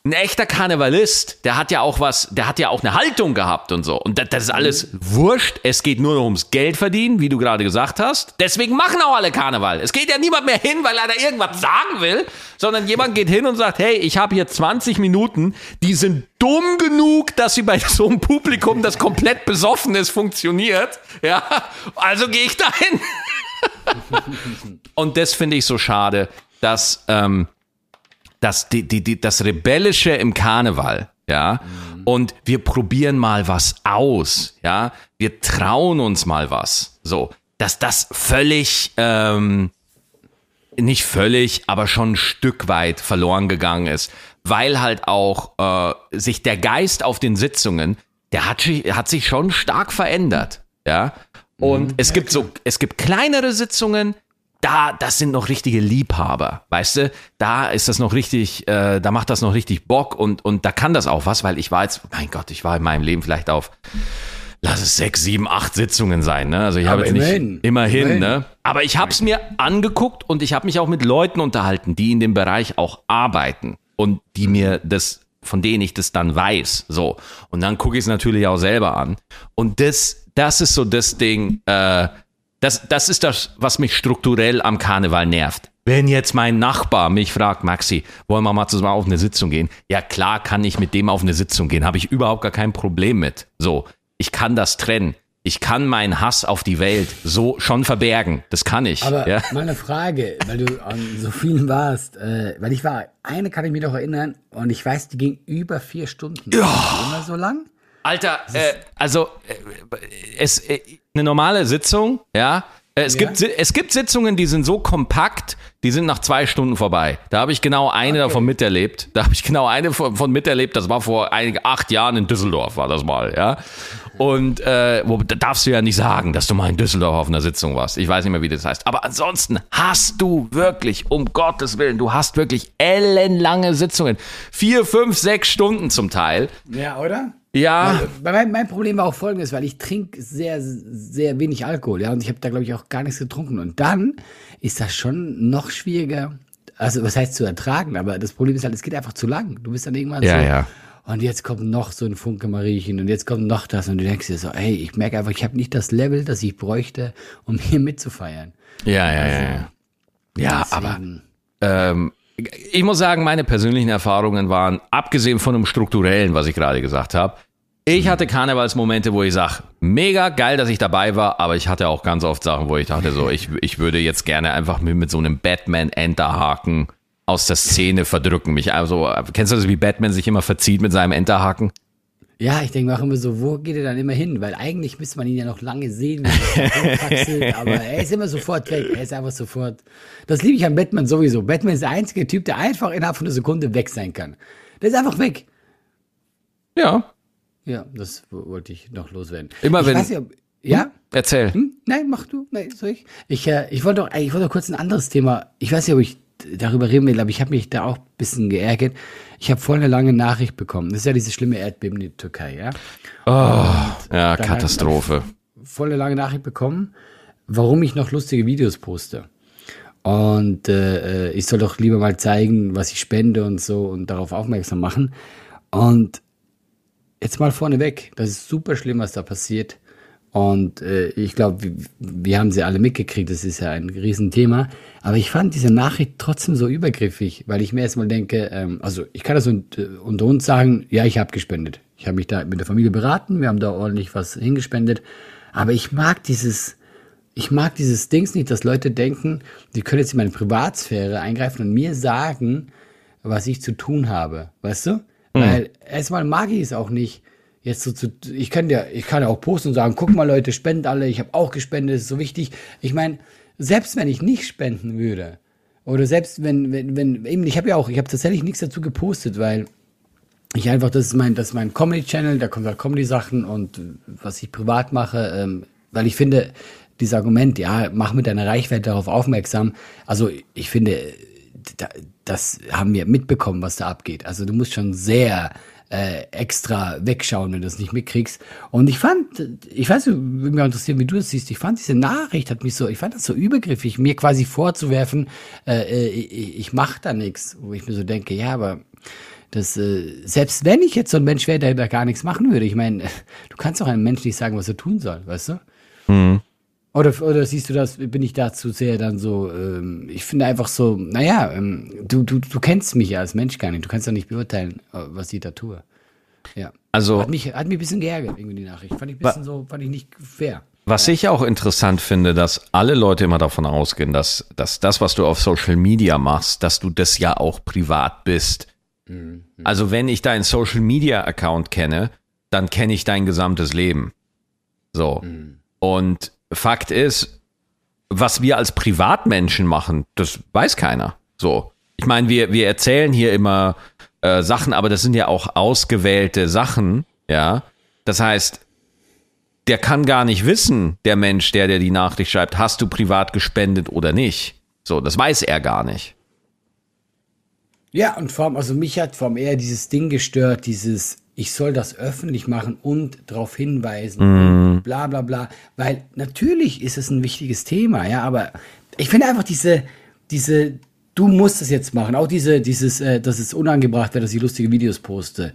ein echter Karnevalist, der hat ja auch was, der hat ja auch eine Haltung gehabt und so. Und das, das ist alles wurscht. Es geht nur noch ums Geld verdienen, wie du gerade gesagt hast. Deswegen machen auch alle Karneval. Es geht ja niemand mehr hin, weil er da irgendwas sagen will, sondern jemand geht hin und sagt, hey, ich habe hier 20 Minuten, die sind dumm genug, dass sie bei so einem Publikum, das komplett besoffen ist, funktioniert. Ja, also gehe ich dahin. und das finde ich so schade, dass, ähm, das, die, die, die, das Rebellische im Karneval, ja, und wir probieren mal was aus, ja, wir trauen uns mal was, so, dass das völlig, ähm, nicht völlig, aber schon ein Stück weit verloren gegangen ist, weil halt auch äh, sich der Geist auf den Sitzungen, der hat, sich- hat sich schon stark verändert, ja. Und es gibt so, es gibt kleinere Sitzungen, da, das sind noch richtige Liebhaber, weißt du? Da ist das noch richtig, äh, da macht das noch richtig Bock und, und da kann das auch was, weil ich war jetzt, mein Gott, ich war in meinem Leben vielleicht auf, lass es sechs, sieben, acht Sitzungen sein, ne? Also ich habe jetzt immerhin, nicht, immerhin, immerhin. ne? Aber ich habe es mir angeguckt und ich habe mich auch mit Leuten unterhalten, die in dem Bereich auch arbeiten und die mir das, von denen ich das dann weiß, so. Und dann gucke ich es natürlich auch selber an. Und das, das ist so das Ding, äh, das, das ist das, was mich strukturell am Karneval nervt. Wenn jetzt mein Nachbar mich fragt, Maxi, wollen wir mal zusammen auf eine Sitzung gehen? Ja, klar kann ich mit dem auf eine Sitzung gehen, habe ich überhaupt gar kein Problem mit. So, ich kann das trennen. Ich kann meinen Hass auf die Welt so schon verbergen. Das kann ich. Aber ja? mal eine Frage, weil du an so vielen warst, äh, weil ich war, eine kann ich mich noch erinnern und ich weiß, die ging über vier Stunden. Ja. Immer so lang? Alter, äh, also äh, es, äh, eine normale Sitzung, ja, Es, gibt, Si- es gibt Sitzungen, die sind so kompakt, die sind nach zwei Stunden vorbei. Da habe ich genau eine davon miterlebt. Da habe ich genau eine von, von miterlebt. Das war vor einigen, acht Jahren in Düsseldorf, war das mal, ja. Und äh, wo, da darfst du ja nicht sagen, dass du mal in Düsseldorf auf einer Sitzung warst. Ich weiß nicht mehr, wie das heißt. Aber ansonsten hast du wirklich, um Gottes Willen, du hast wirklich ellenlange Sitzungen. Vier, fünf, sechs Stunden zum Teil. Ja, oder? Ja. Mein, mein Problem war auch folgendes, weil ich trinke sehr, sehr wenig Alkohol, ja, und ich habe da, glaube ich, auch gar nichts getrunken. Und dann ist das schon noch schwieriger, also was heißt zu ertragen, aber das Problem ist halt, es geht einfach zu lang. Du bist dann irgendwann Ja, so, ja. und jetzt kommt noch so ein Funke Mariechen und jetzt kommt noch das und du denkst dir so, ey, ich merke einfach, ich habe nicht das Level, das ich bräuchte, um hier mitzufeiern. Ja, ja, ja. Ja, ja aber ähm, ich muss sagen, meine persönlichen Erfahrungen waren, abgesehen von dem Strukturellen, was ich gerade gesagt habe, ich hatte Karnevalsmomente, wo ich sage, mega geil, dass ich dabei war, aber ich hatte auch ganz oft Sachen, wo ich dachte, so, ich, ich würde jetzt gerne einfach mit, mit so einem Batman-Enterhaken aus der Szene verdrücken. Mich also, kennst du das, wie Batman sich immer verzieht mit seinem Enterhaken? Ja, ich denke auch immer so, wo geht er dann immer hin? Weil eigentlich müsste man ihn ja noch lange sehen, er aber er ist immer sofort weg. Er ist einfach sofort. Das liebe ich an Batman sowieso. Batman ist der einzige Typ, der einfach innerhalb von einer Sekunde weg sein kann. Der ist einfach weg. Ja, Ja, das wollte ich noch loswerden. Immer ich wenn- Weiß nicht, ob, ja? erzähl. Hm? Nein, mach du. Nein, soll ich? Ich, äh, ich wollte doch, ich wollte doch kurz ein anderes Thema. Ich weiß nicht, ob ich darüber reden will, aber ich habe mich da auch ein bisschen geärgert. Ich habe vorhin eine lange Nachricht bekommen. Das ist ja dieses schlimme Erdbeben in der Türkei, ja? Ja, dann Katastrophe. voll eine lange Nachricht bekommen, warum ich noch lustige Videos poste. Und äh, äh, ich soll doch lieber mal zeigen, was ich spende und so und darauf aufmerksam machen. Und jetzt mal vorneweg, das ist super schlimm, was da passiert. Und äh, ich glaube, wir, wir haben sie alle mitgekriegt, das ist ja ein Riesenthema. Aber ich fand diese Nachricht trotzdem so übergriffig, weil ich mir erstmal denke, ähm, also ich kann das äh, unter uns sagen, ja, ich habe gespendet. Ich habe mich da mit der Familie beraten, wir haben da ordentlich was hingespendet. Aber ich mag dieses, ich mag dieses Dings nicht, dass Leute denken, die können jetzt in meine Privatsphäre eingreifen und mir sagen, was ich zu tun habe, weißt du? Weil erstmal mag ich es auch nicht, jetzt so zu, ich kann ja, ich kann ja auch posten und sagen, guck mal Leute, spenden alle, ich habe auch gespendet, ist so wichtig. Ich meine, selbst wenn ich nicht spenden würde, oder selbst wenn, wenn, wenn, eben, ich habe ja auch, ich habe tatsächlich nichts dazu gepostet, weil ich einfach, das ist mein, das ist mein Comedy-Channel, da kommen halt Comedy-Sachen und was ich privat mache, ähm, weil ich finde, dieses Argument, ja, mach mit deiner Reichweite darauf aufmerksam, also ich finde, das haben wir mitbekommen, was da abgeht. Also du musst schon sehr äh, extra wegschauen, wenn du das nicht mitkriegst. Und ich fand, ich weiß würde mich interessieren, wie du das siehst, ich fand diese Nachricht hat mich so, ich fand das so übergriffig, mir quasi vorzuwerfen, äh, äh, ich, ich mache da nichts, wo ich mir so denke, ja, aber das, äh, selbst wenn ich jetzt so ein Mensch wäre, der da gar nichts machen würde, ich meine, du kannst doch einem Menschen nicht sagen, was er tun soll, weißt du? Oder, oder siehst du das, bin ich da zu sehr dann so, ähm, ich finde einfach so, naja, ähm, du, du, du kennst mich ja als Mensch gar nicht, du kannst doch nicht beurteilen, äh, was ich da tue. Ja. Also, Hat mich, hat mich ein bisschen geärgert, irgendwie die Nachricht. Fand ich ein bisschen so, fand ich nicht fair. Was ich auch interessant finde, dass alle Leute immer davon ausgehen, dass, dass das, was du auf Social Media machst, dass du das ja auch privat bist. Also wenn ich deinen Social Media Account kenne, dann kenne ich dein gesamtes Leben. So. Und Fakt ist, was wir als Privatmenschen machen, das weiß keiner. So. Ich meine, wir, wir erzählen hier immer äh, Sachen, aber das sind ja auch ausgewählte Sachen, ja. Das heißt, der kann gar nicht wissen, der Mensch, der dir die Nachricht schreibt, hast du privat gespendet oder nicht. So, das weiß er gar nicht. Ja, und vor allem, also mich hat vor allem eher dieses Ding gestört, dieses, ich soll das öffentlich machen und darauf hinweisen, und bla bla bla. Weil natürlich ist es ein wichtiges Thema, ja, aber ich finde einfach diese, diese, du musst es jetzt machen, auch diese, dieses, äh, dass es unangebracht wird, dass ich lustige Videos poste.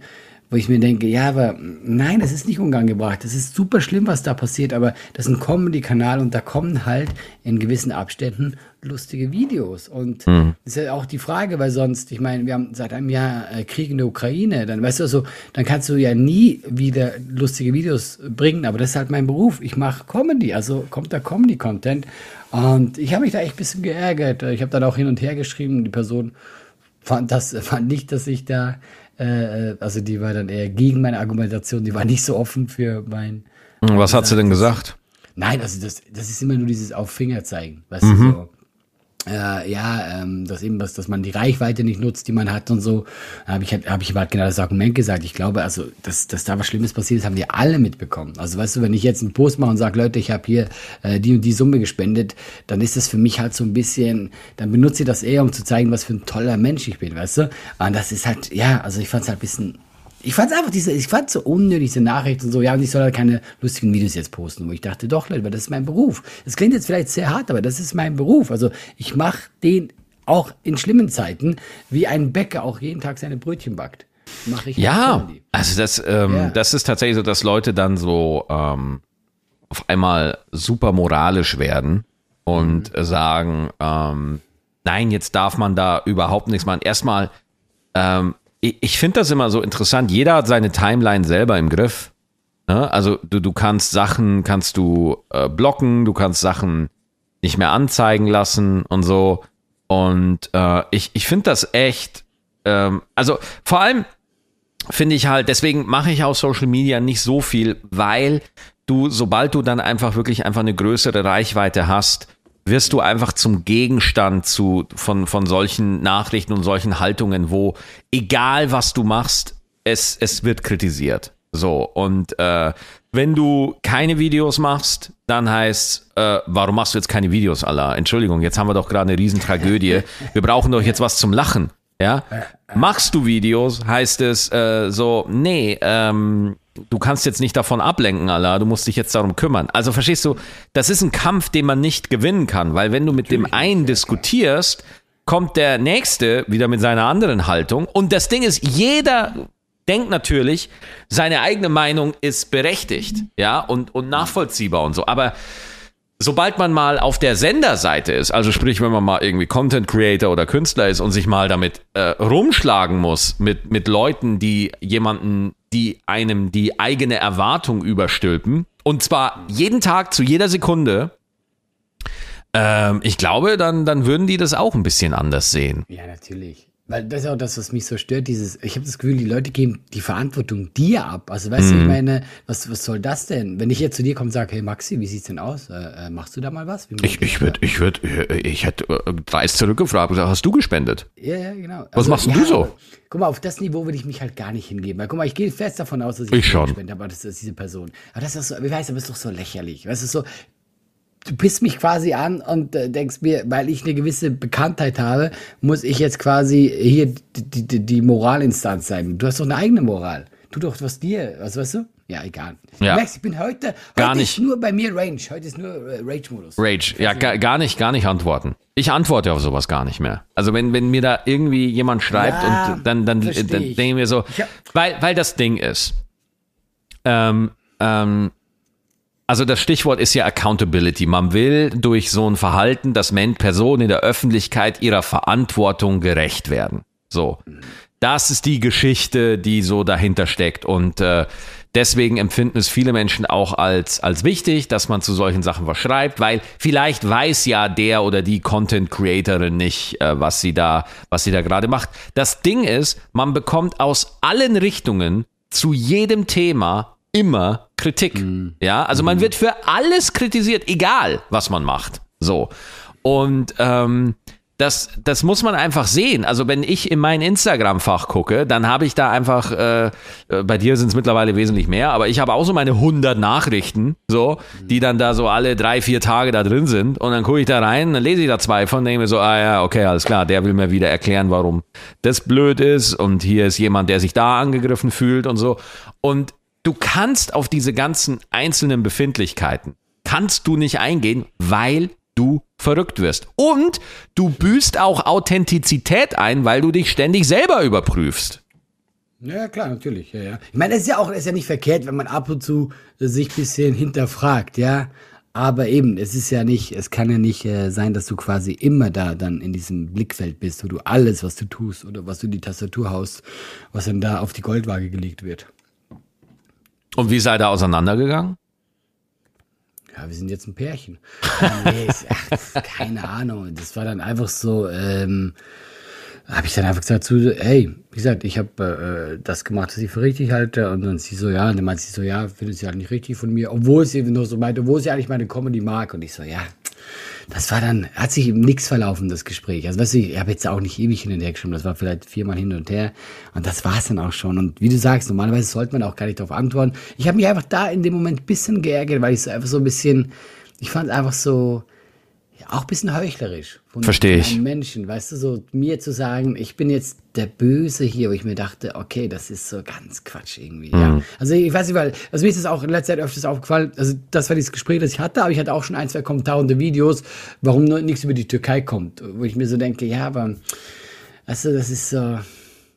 Wo ich mir denke, ja, aber nein, das ist nicht unangebracht. Das ist super schlimm, was da passiert, aber das ist ein Comedy-Kanal und da kommen halt in gewissen Abständen lustige Videos. Und das ist ja auch die Frage, weil sonst, ich meine, wir haben seit einem Jahr äh, Krieg in der Ukraine, dann weißt du so, dann kannst du ja nie wieder lustige Videos bringen, aber das ist halt mein Beruf. Ich mache Comedy, also kommt da Comedy-Content. Und ich habe mich da echt ein bisschen geärgert. Ich habe dann auch hin und her geschrieben, die Person fand das, fand nicht, dass ich da, äh, also die war dann eher gegen meine Argumentation, die war nicht so offen für mein, Was hat sie denn gesagt? nein, also das, das ist immer nur dieses Auf Finger zeigen, weißt du, so. Äh, ja, ähm, dass eben was, dass man die Reichweite nicht nutzt, die man hat und so. Habe ich halt, habe ich halt genau das Argument gesagt. Ich glaube, also, dass, dass da was Schlimmes passiert ist, haben wir alle mitbekommen. Also, weißt du, wenn ich jetzt einen Post mache und sage, Leute, ich habe hier äh, die und die Summe gespendet, dann ist das für mich halt so ein bisschen, dann benutze ich das eher, um zu zeigen, was für ein toller Mensch ich bin, weißt du? Und das ist halt, ja, also ich fand es halt ein bisschen ich fand einfach diese, ich fand so unnötig, diese Nachrichten und so, ja, und ich soll halt keine lustigen Videos jetzt posten, wo ich dachte, doch, Leute, das ist mein Beruf. Das klingt jetzt vielleicht sehr hart, aber das ist mein Beruf. Also ich mache den auch in schlimmen Zeiten, wie ein Bäcker auch jeden Tag seine Brötchen backt. Mach ich Ja, also das, ähm, Ja. das ist tatsächlich so, dass Leute dann so ähm, auf einmal super moralisch werden und Mhm. sagen, ähm, nein, jetzt darf man da überhaupt nichts machen. Erstmal, ähm, ich, finde das immer so interessant. Jeder hat seine Timeline selber im Griff. Ne? Also du, du kannst Sachen, kannst du äh, blocken, du kannst Sachen nicht mehr anzeigen lassen und so. Und äh, ich, ich finde das echt, ähm, also vor allem finde ich halt, deswegen mache ich auf Social Media nicht so viel, weil du, sobald du dann einfach wirklich einfach eine größere Reichweite hast, wirst du einfach zum Gegenstand zu, von, von solchen Nachrichten und solchen Haltungen, wo egal was du machst, es, es wird kritisiert. So, und äh, wenn du keine Videos machst, dann heißt äh, warum machst du jetzt keine Videos, Allah? Entschuldigung, jetzt haben wir doch gerade eine Riesentragödie. Wir brauchen doch jetzt was zum Lachen. Ja? Machst du Videos, heißt es äh, so, nee, ähm, du kannst jetzt nicht davon ablenken, Allah, du musst dich jetzt darum kümmern. Also verstehst du, das ist ein Kampf, den man nicht gewinnen kann, weil wenn du mit dem einen diskutierst, kommt der nächste wieder mit seiner anderen Haltung. Und das Ding ist, jeder denkt natürlich, seine eigene Meinung ist berechtigt, ja, und, und nachvollziehbar und so, aber sobald man mal auf der Senderseite ist, also sprich, wenn man mal irgendwie Content Creator oder Künstler ist und sich mal damit äh, rumschlagen muss mit, mit Leuten, die jemanden, die einem die eigene Erwartung überstülpen, und zwar jeden Tag zu jeder Sekunde, ähm, ich glaube, dann, dann würden die das auch ein bisschen anders sehen. Ja, natürlich. Weil das ist auch das, was mich so stört, dieses, ich habe das Gefühl, die Leute geben die Verantwortung dir ab. Also weißt du, Mhm. ich meine, was, was soll das denn? Wenn ich jetzt zu dir komme und sage, hey Maxi, wie sieht's denn aus? Äh, äh, machst du da mal was? Ich, ich würde, ich würde, ich hätte äh, dreist zurückgefragt und gesagt, hast du gespendet? Ja, ja, genau. Was machst denn du so? aber- Guck mal, auf das Niveau würde ich mich halt gar nicht hingeben. Weil, guck mal, ich gehe fest davon aus, dass ich, Ich schon. gespendet habe, aber das ist diese Person. Aber das ist so, ich weiß, aber das ist doch so lächerlich. Weißt du, so, du pisst mich quasi an und äh, denkst mir, weil ich eine gewisse Bekanntheit habe, muss ich jetzt quasi hier die, die, die Moralinstanz sein. Du hast doch eine eigene Moral. Tu doch was dir, was weißt du? Ja, egal. Ja. Du merkst, ich bin heute, heute Gar nicht. ist nur bei mir Range. Heute ist nur äh, Rage-Modus. Rage, ja, gar, gar nicht, gar nicht antworten. Ich antworte auf sowas gar nicht mehr. Also wenn, wenn mir da irgendwie jemand schreibt Ja, und dann, dann, dann denke ich mir so, Ich weil, weil das Ding ist, ähm, ähm, also das Stichwort ist ja Accountability. Man will durch so ein Verhalten, dass Personen in der Öffentlichkeit ihrer Verantwortung gerecht werden. So. Das ist die Geschichte, die so dahinter steckt. Und äh, deswegen empfinden es viele Menschen auch als, als wichtig, dass man zu solchen Sachen was schreibt, weil vielleicht weiß ja der oder die Content Creatorin nicht, äh, was sie da, was sie da gerade macht. Das Ding ist, man bekommt aus allen Richtungen zu jedem Thema immer Kritik. Ja, also man wird für alles kritisiert, egal was man macht. So. Und ähm, das, das muss man einfach sehen. Also wenn ich in mein Instagram-Fach gucke, dann habe ich da einfach, äh, äh, bei dir sind es mittlerweile wesentlich mehr, aber ich habe auch so meine 100 Nachrichten, so, die dann da so alle drei, vier Tage da drin sind. Und dann gucke ich da rein, dann lese ich da zwei von, denke mir so, ah ja, okay, alles klar, der will mir wieder erklären, warum das blöd ist. Und hier ist jemand, der sich da angegriffen fühlt und so. Und du kannst auf diese ganzen einzelnen Befindlichkeiten, kannst du nicht eingehen, weil du verrückt wirst. Und du büßt auch Authentizität ein, weil du dich ständig selber überprüfst. Ja, klar, natürlich. Ja, ja. Ich meine, es ist ja auch ist ja nicht verkehrt, wenn man ab und zu sich ein bisschen hinterfragt, ja. Aber eben, es ist ja nicht, es kann ja nicht äh, sein, dass du quasi immer da dann in diesem Blickfeld bist, wo du alles, was du tust oder was du in die Tastatur haust, was dann da auf die Goldwaage gelegt wird. Und wie seid ihr auseinandergegangen? Ja, wir sind jetzt ein Pärchen. Ja, nee, ist, ach, keine Ahnung. Das war dann einfach so, ähm, habe ich dann einfach gesagt zu, hey, wie gesagt, ich habe äh, das gemacht, was ich für richtig halte. Und dann sie so, ja, und dann meint sie so, ja, findet sie halt nicht richtig von mir, obwohl sie nur so meinte, obwohl sie eigentlich meine Comedy mag. Und ich so, ja, das war dann, hat sich nichts verlaufen, das Gespräch. Also weißt du, ich habe jetzt auch nicht ewig hin und her geschrieben, das war vielleicht viermal hin und her. Und das war es dann auch schon. Und wie du sagst, normalerweise sollte man auch gar nicht darauf antworten. Ich habe mich einfach da in dem Moment bisschen geärgert, weil ich so einfach so ein bisschen, ich fand einfach so, auch ein bisschen heuchlerisch. Von, Versteh ich. Menschen, weißt du, so mir zu sagen, ich bin jetzt der Böse hier, wo ich mir dachte, okay, das ist so ganz Quatsch irgendwie. Ja. Also ich weiß nicht, weil, also mir ist das auch in letzter Zeit öfters aufgefallen, also das war dieses Gespräch, das ich hatte, aber ich hatte auch schon ein, zwei Kommentare unter Videos, warum nur nichts über die Türkei kommt, wo ich mir so denke, ja, aber, weißt du, das ist so,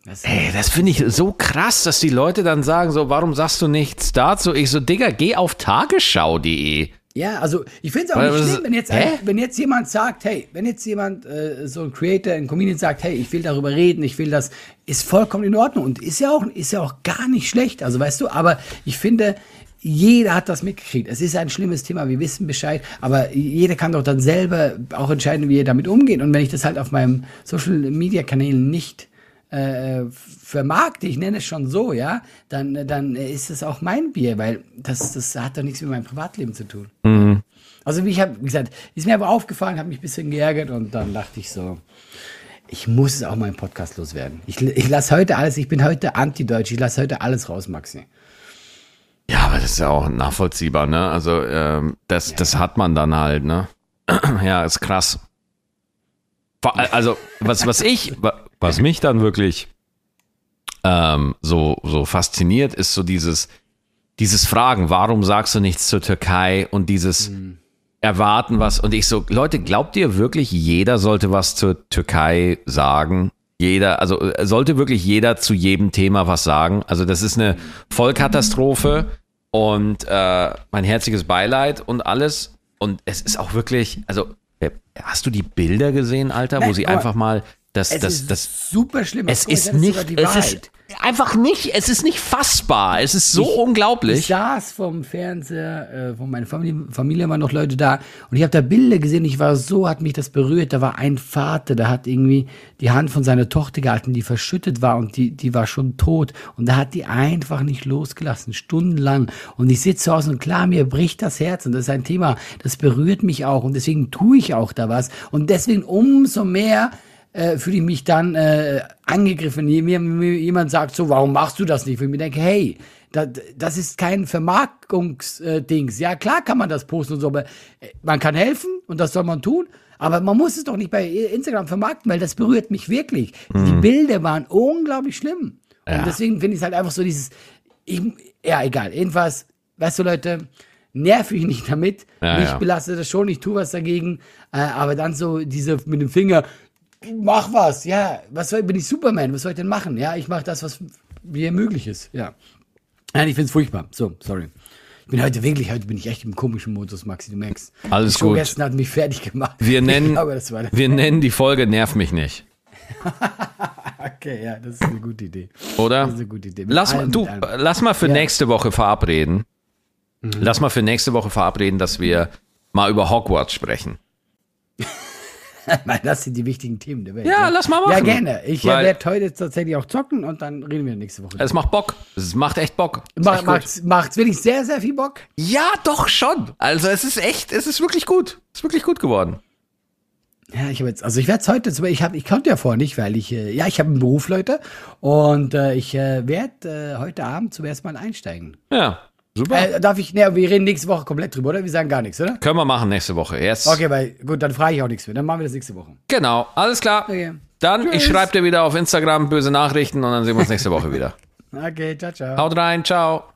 du, Ey, das finde ich so krass, dass die Leute dann sagen so, warum sagst du nichts dazu? Ich so, Digga, geh auf tagesschau.de. Ja, also ich finde es auch nicht schlimm, wenn jetzt, wenn jetzt jemand sagt, hey, wenn jetzt jemand, äh, so ein Creator, ein Comedian sagt, hey, ich will darüber reden, ich will das, ist vollkommen in Ordnung und ist ja auch, ist ja auch gar nicht schlecht, also weißt du, aber ich finde, jeder hat das mitgekriegt. Es ist ein schlimmes Thema, wir wissen Bescheid, aber jeder kann doch dann selber auch entscheiden, wie er damit umgeht. Und wenn ich das halt auf meinem Social Media Kanälen nicht äh, vermarkte, ich nenne es schon so, ja, dann, dann ist es auch mein Bier, weil das, das hat doch nichts mit meinem Privatleben zu tun. Also wie ich habe, gesagt, ist mir aber aufgefallen, habe mich ein bisschen geärgert und dann dachte ich so, ich muss es auch mal im Podcast loswerden. Ich, ich lasse heute alles, ich bin heute anti-deutsch, ich lasse heute alles raus, Maxi. Ja, aber das ist ja auch nachvollziehbar, ne? Also, ähm, das, das hat man dann halt, ne? ja, ist krass. Also, was, was ich, was mich dann wirklich ähm, so, so fasziniert, ist so dieses, dieses Fragen, warum sagst du nichts zur Türkei und dieses Erwarten was. Und ich so, Leute, glaubt ihr wirklich, jeder sollte was zur Türkei sagen? Jeder, also äh, sollte wirklich jeder zu jedem Thema was sagen? Also das ist eine Vollkatastrophe und äh, mein herzliches Beileid und alles. Und es ist auch wirklich, also äh, hast du die Bilder gesehen, Alter, wo Nein, sie einfach mal das, Es das, ist das, super schlimm. es ist nicht, es ist einfach nicht, es ist nicht fassbar. Es ist so Ich unglaublich. saß vom Fernseher, äh, von meiner Familie, Familie waren noch Leute da und ich habe da Bilder gesehen, ich war so, hat mich das berührt, da war ein Vater, der hat irgendwie die Hand von seiner Tochter gehalten, die verschüttet war und die, die war schon tot. Und da hat die einfach nicht losgelassen, stundenlang. Und ich sitze zu Hause und klar, mir bricht das Herz. Und das ist ein Thema, das berührt mich auch. Und deswegen tue ich auch da was. Und deswegen umso mehr äh, fühle ich mich dann äh, angegriffen. Mir, mir jemand sagt so, warum machst du das nicht? Und ich mir denke, hey, das, das ist kein Vermarktungsdings. Ja, klar kann man das posten und so, aber äh, man kann helfen und das soll man tun. Aber man muss es doch nicht bei Instagram vermarkten, weil das berührt mich wirklich. Die Bilder waren unglaublich schlimm. Ja. Und deswegen finde ich es halt einfach so dieses, ich, ja, egal. Jedenfalls, weißt du, Leute, nerv ich nicht damit. Ja, mich ja. belastet das schon, ich tue was dagegen. Äh, aber dann so diese mit dem Finger, mach was, ja. Was soll, bin ich Superman? Was soll ich denn machen? Ja, ich mache das, was mir möglich ist. Ja. Nein, ich find's furchtbar. So, sorry. Ich bin heute wirklich, heute bin ich echt im komischen Modus, Maxi, du merkst. Alles Die Show gut. gestern hat mich fertig gemacht. Wir nennen, glaube, das das. wir nennen die Folge Nerv mich nicht. Okay, ja, das ist eine gute Idee. Oder? Das ist eine gute Idee. Mit Lass, allem, du. Mhm. lass mal für Ja. nächste Woche verabreden. Lass mal für nächste Woche verabreden, dass wir mal über Hogwarts sprechen. Nein, das sind die wichtigen Themen der Welt. Ja, lass mal Ja, machen. gerne. Ich äh, werde heute tatsächlich auch zocken und dann reden wir nächste Woche. Es macht Bock. Es macht echt Bock. Mach, echt macht's, macht's wirklich sehr, sehr viel Bock. Ja, doch schon. Also es ist echt, es ist wirklich gut. Es ist wirklich gut geworden. Ja, ich habe jetzt, also ich werde es heute, zum- ich habe, ich konnte ja vorher nicht, weil ich, äh, ja, ich habe einen Beruf, Leute, und äh, ich äh, werde äh, heute Abend zum ersten Mal einsteigen. Ja, super. Äh, darf ich, ne, wir reden nächste Woche komplett drüber, oder? Wir sagen gar nichts, oder? Können wir machen nächste Woche. Yes. Okay, weil, gut, dann frage ich auch nichts mehr. Dann machen wir das nächste Woche. Genau, alles klar. Okay. Dann, ich Tschüss. schreibe dir wieder auf Instagram böse Nachrichten und dann sehen wir uns nächste Woche wieder. Okay, ciao, ciao. Haut rein, ciao.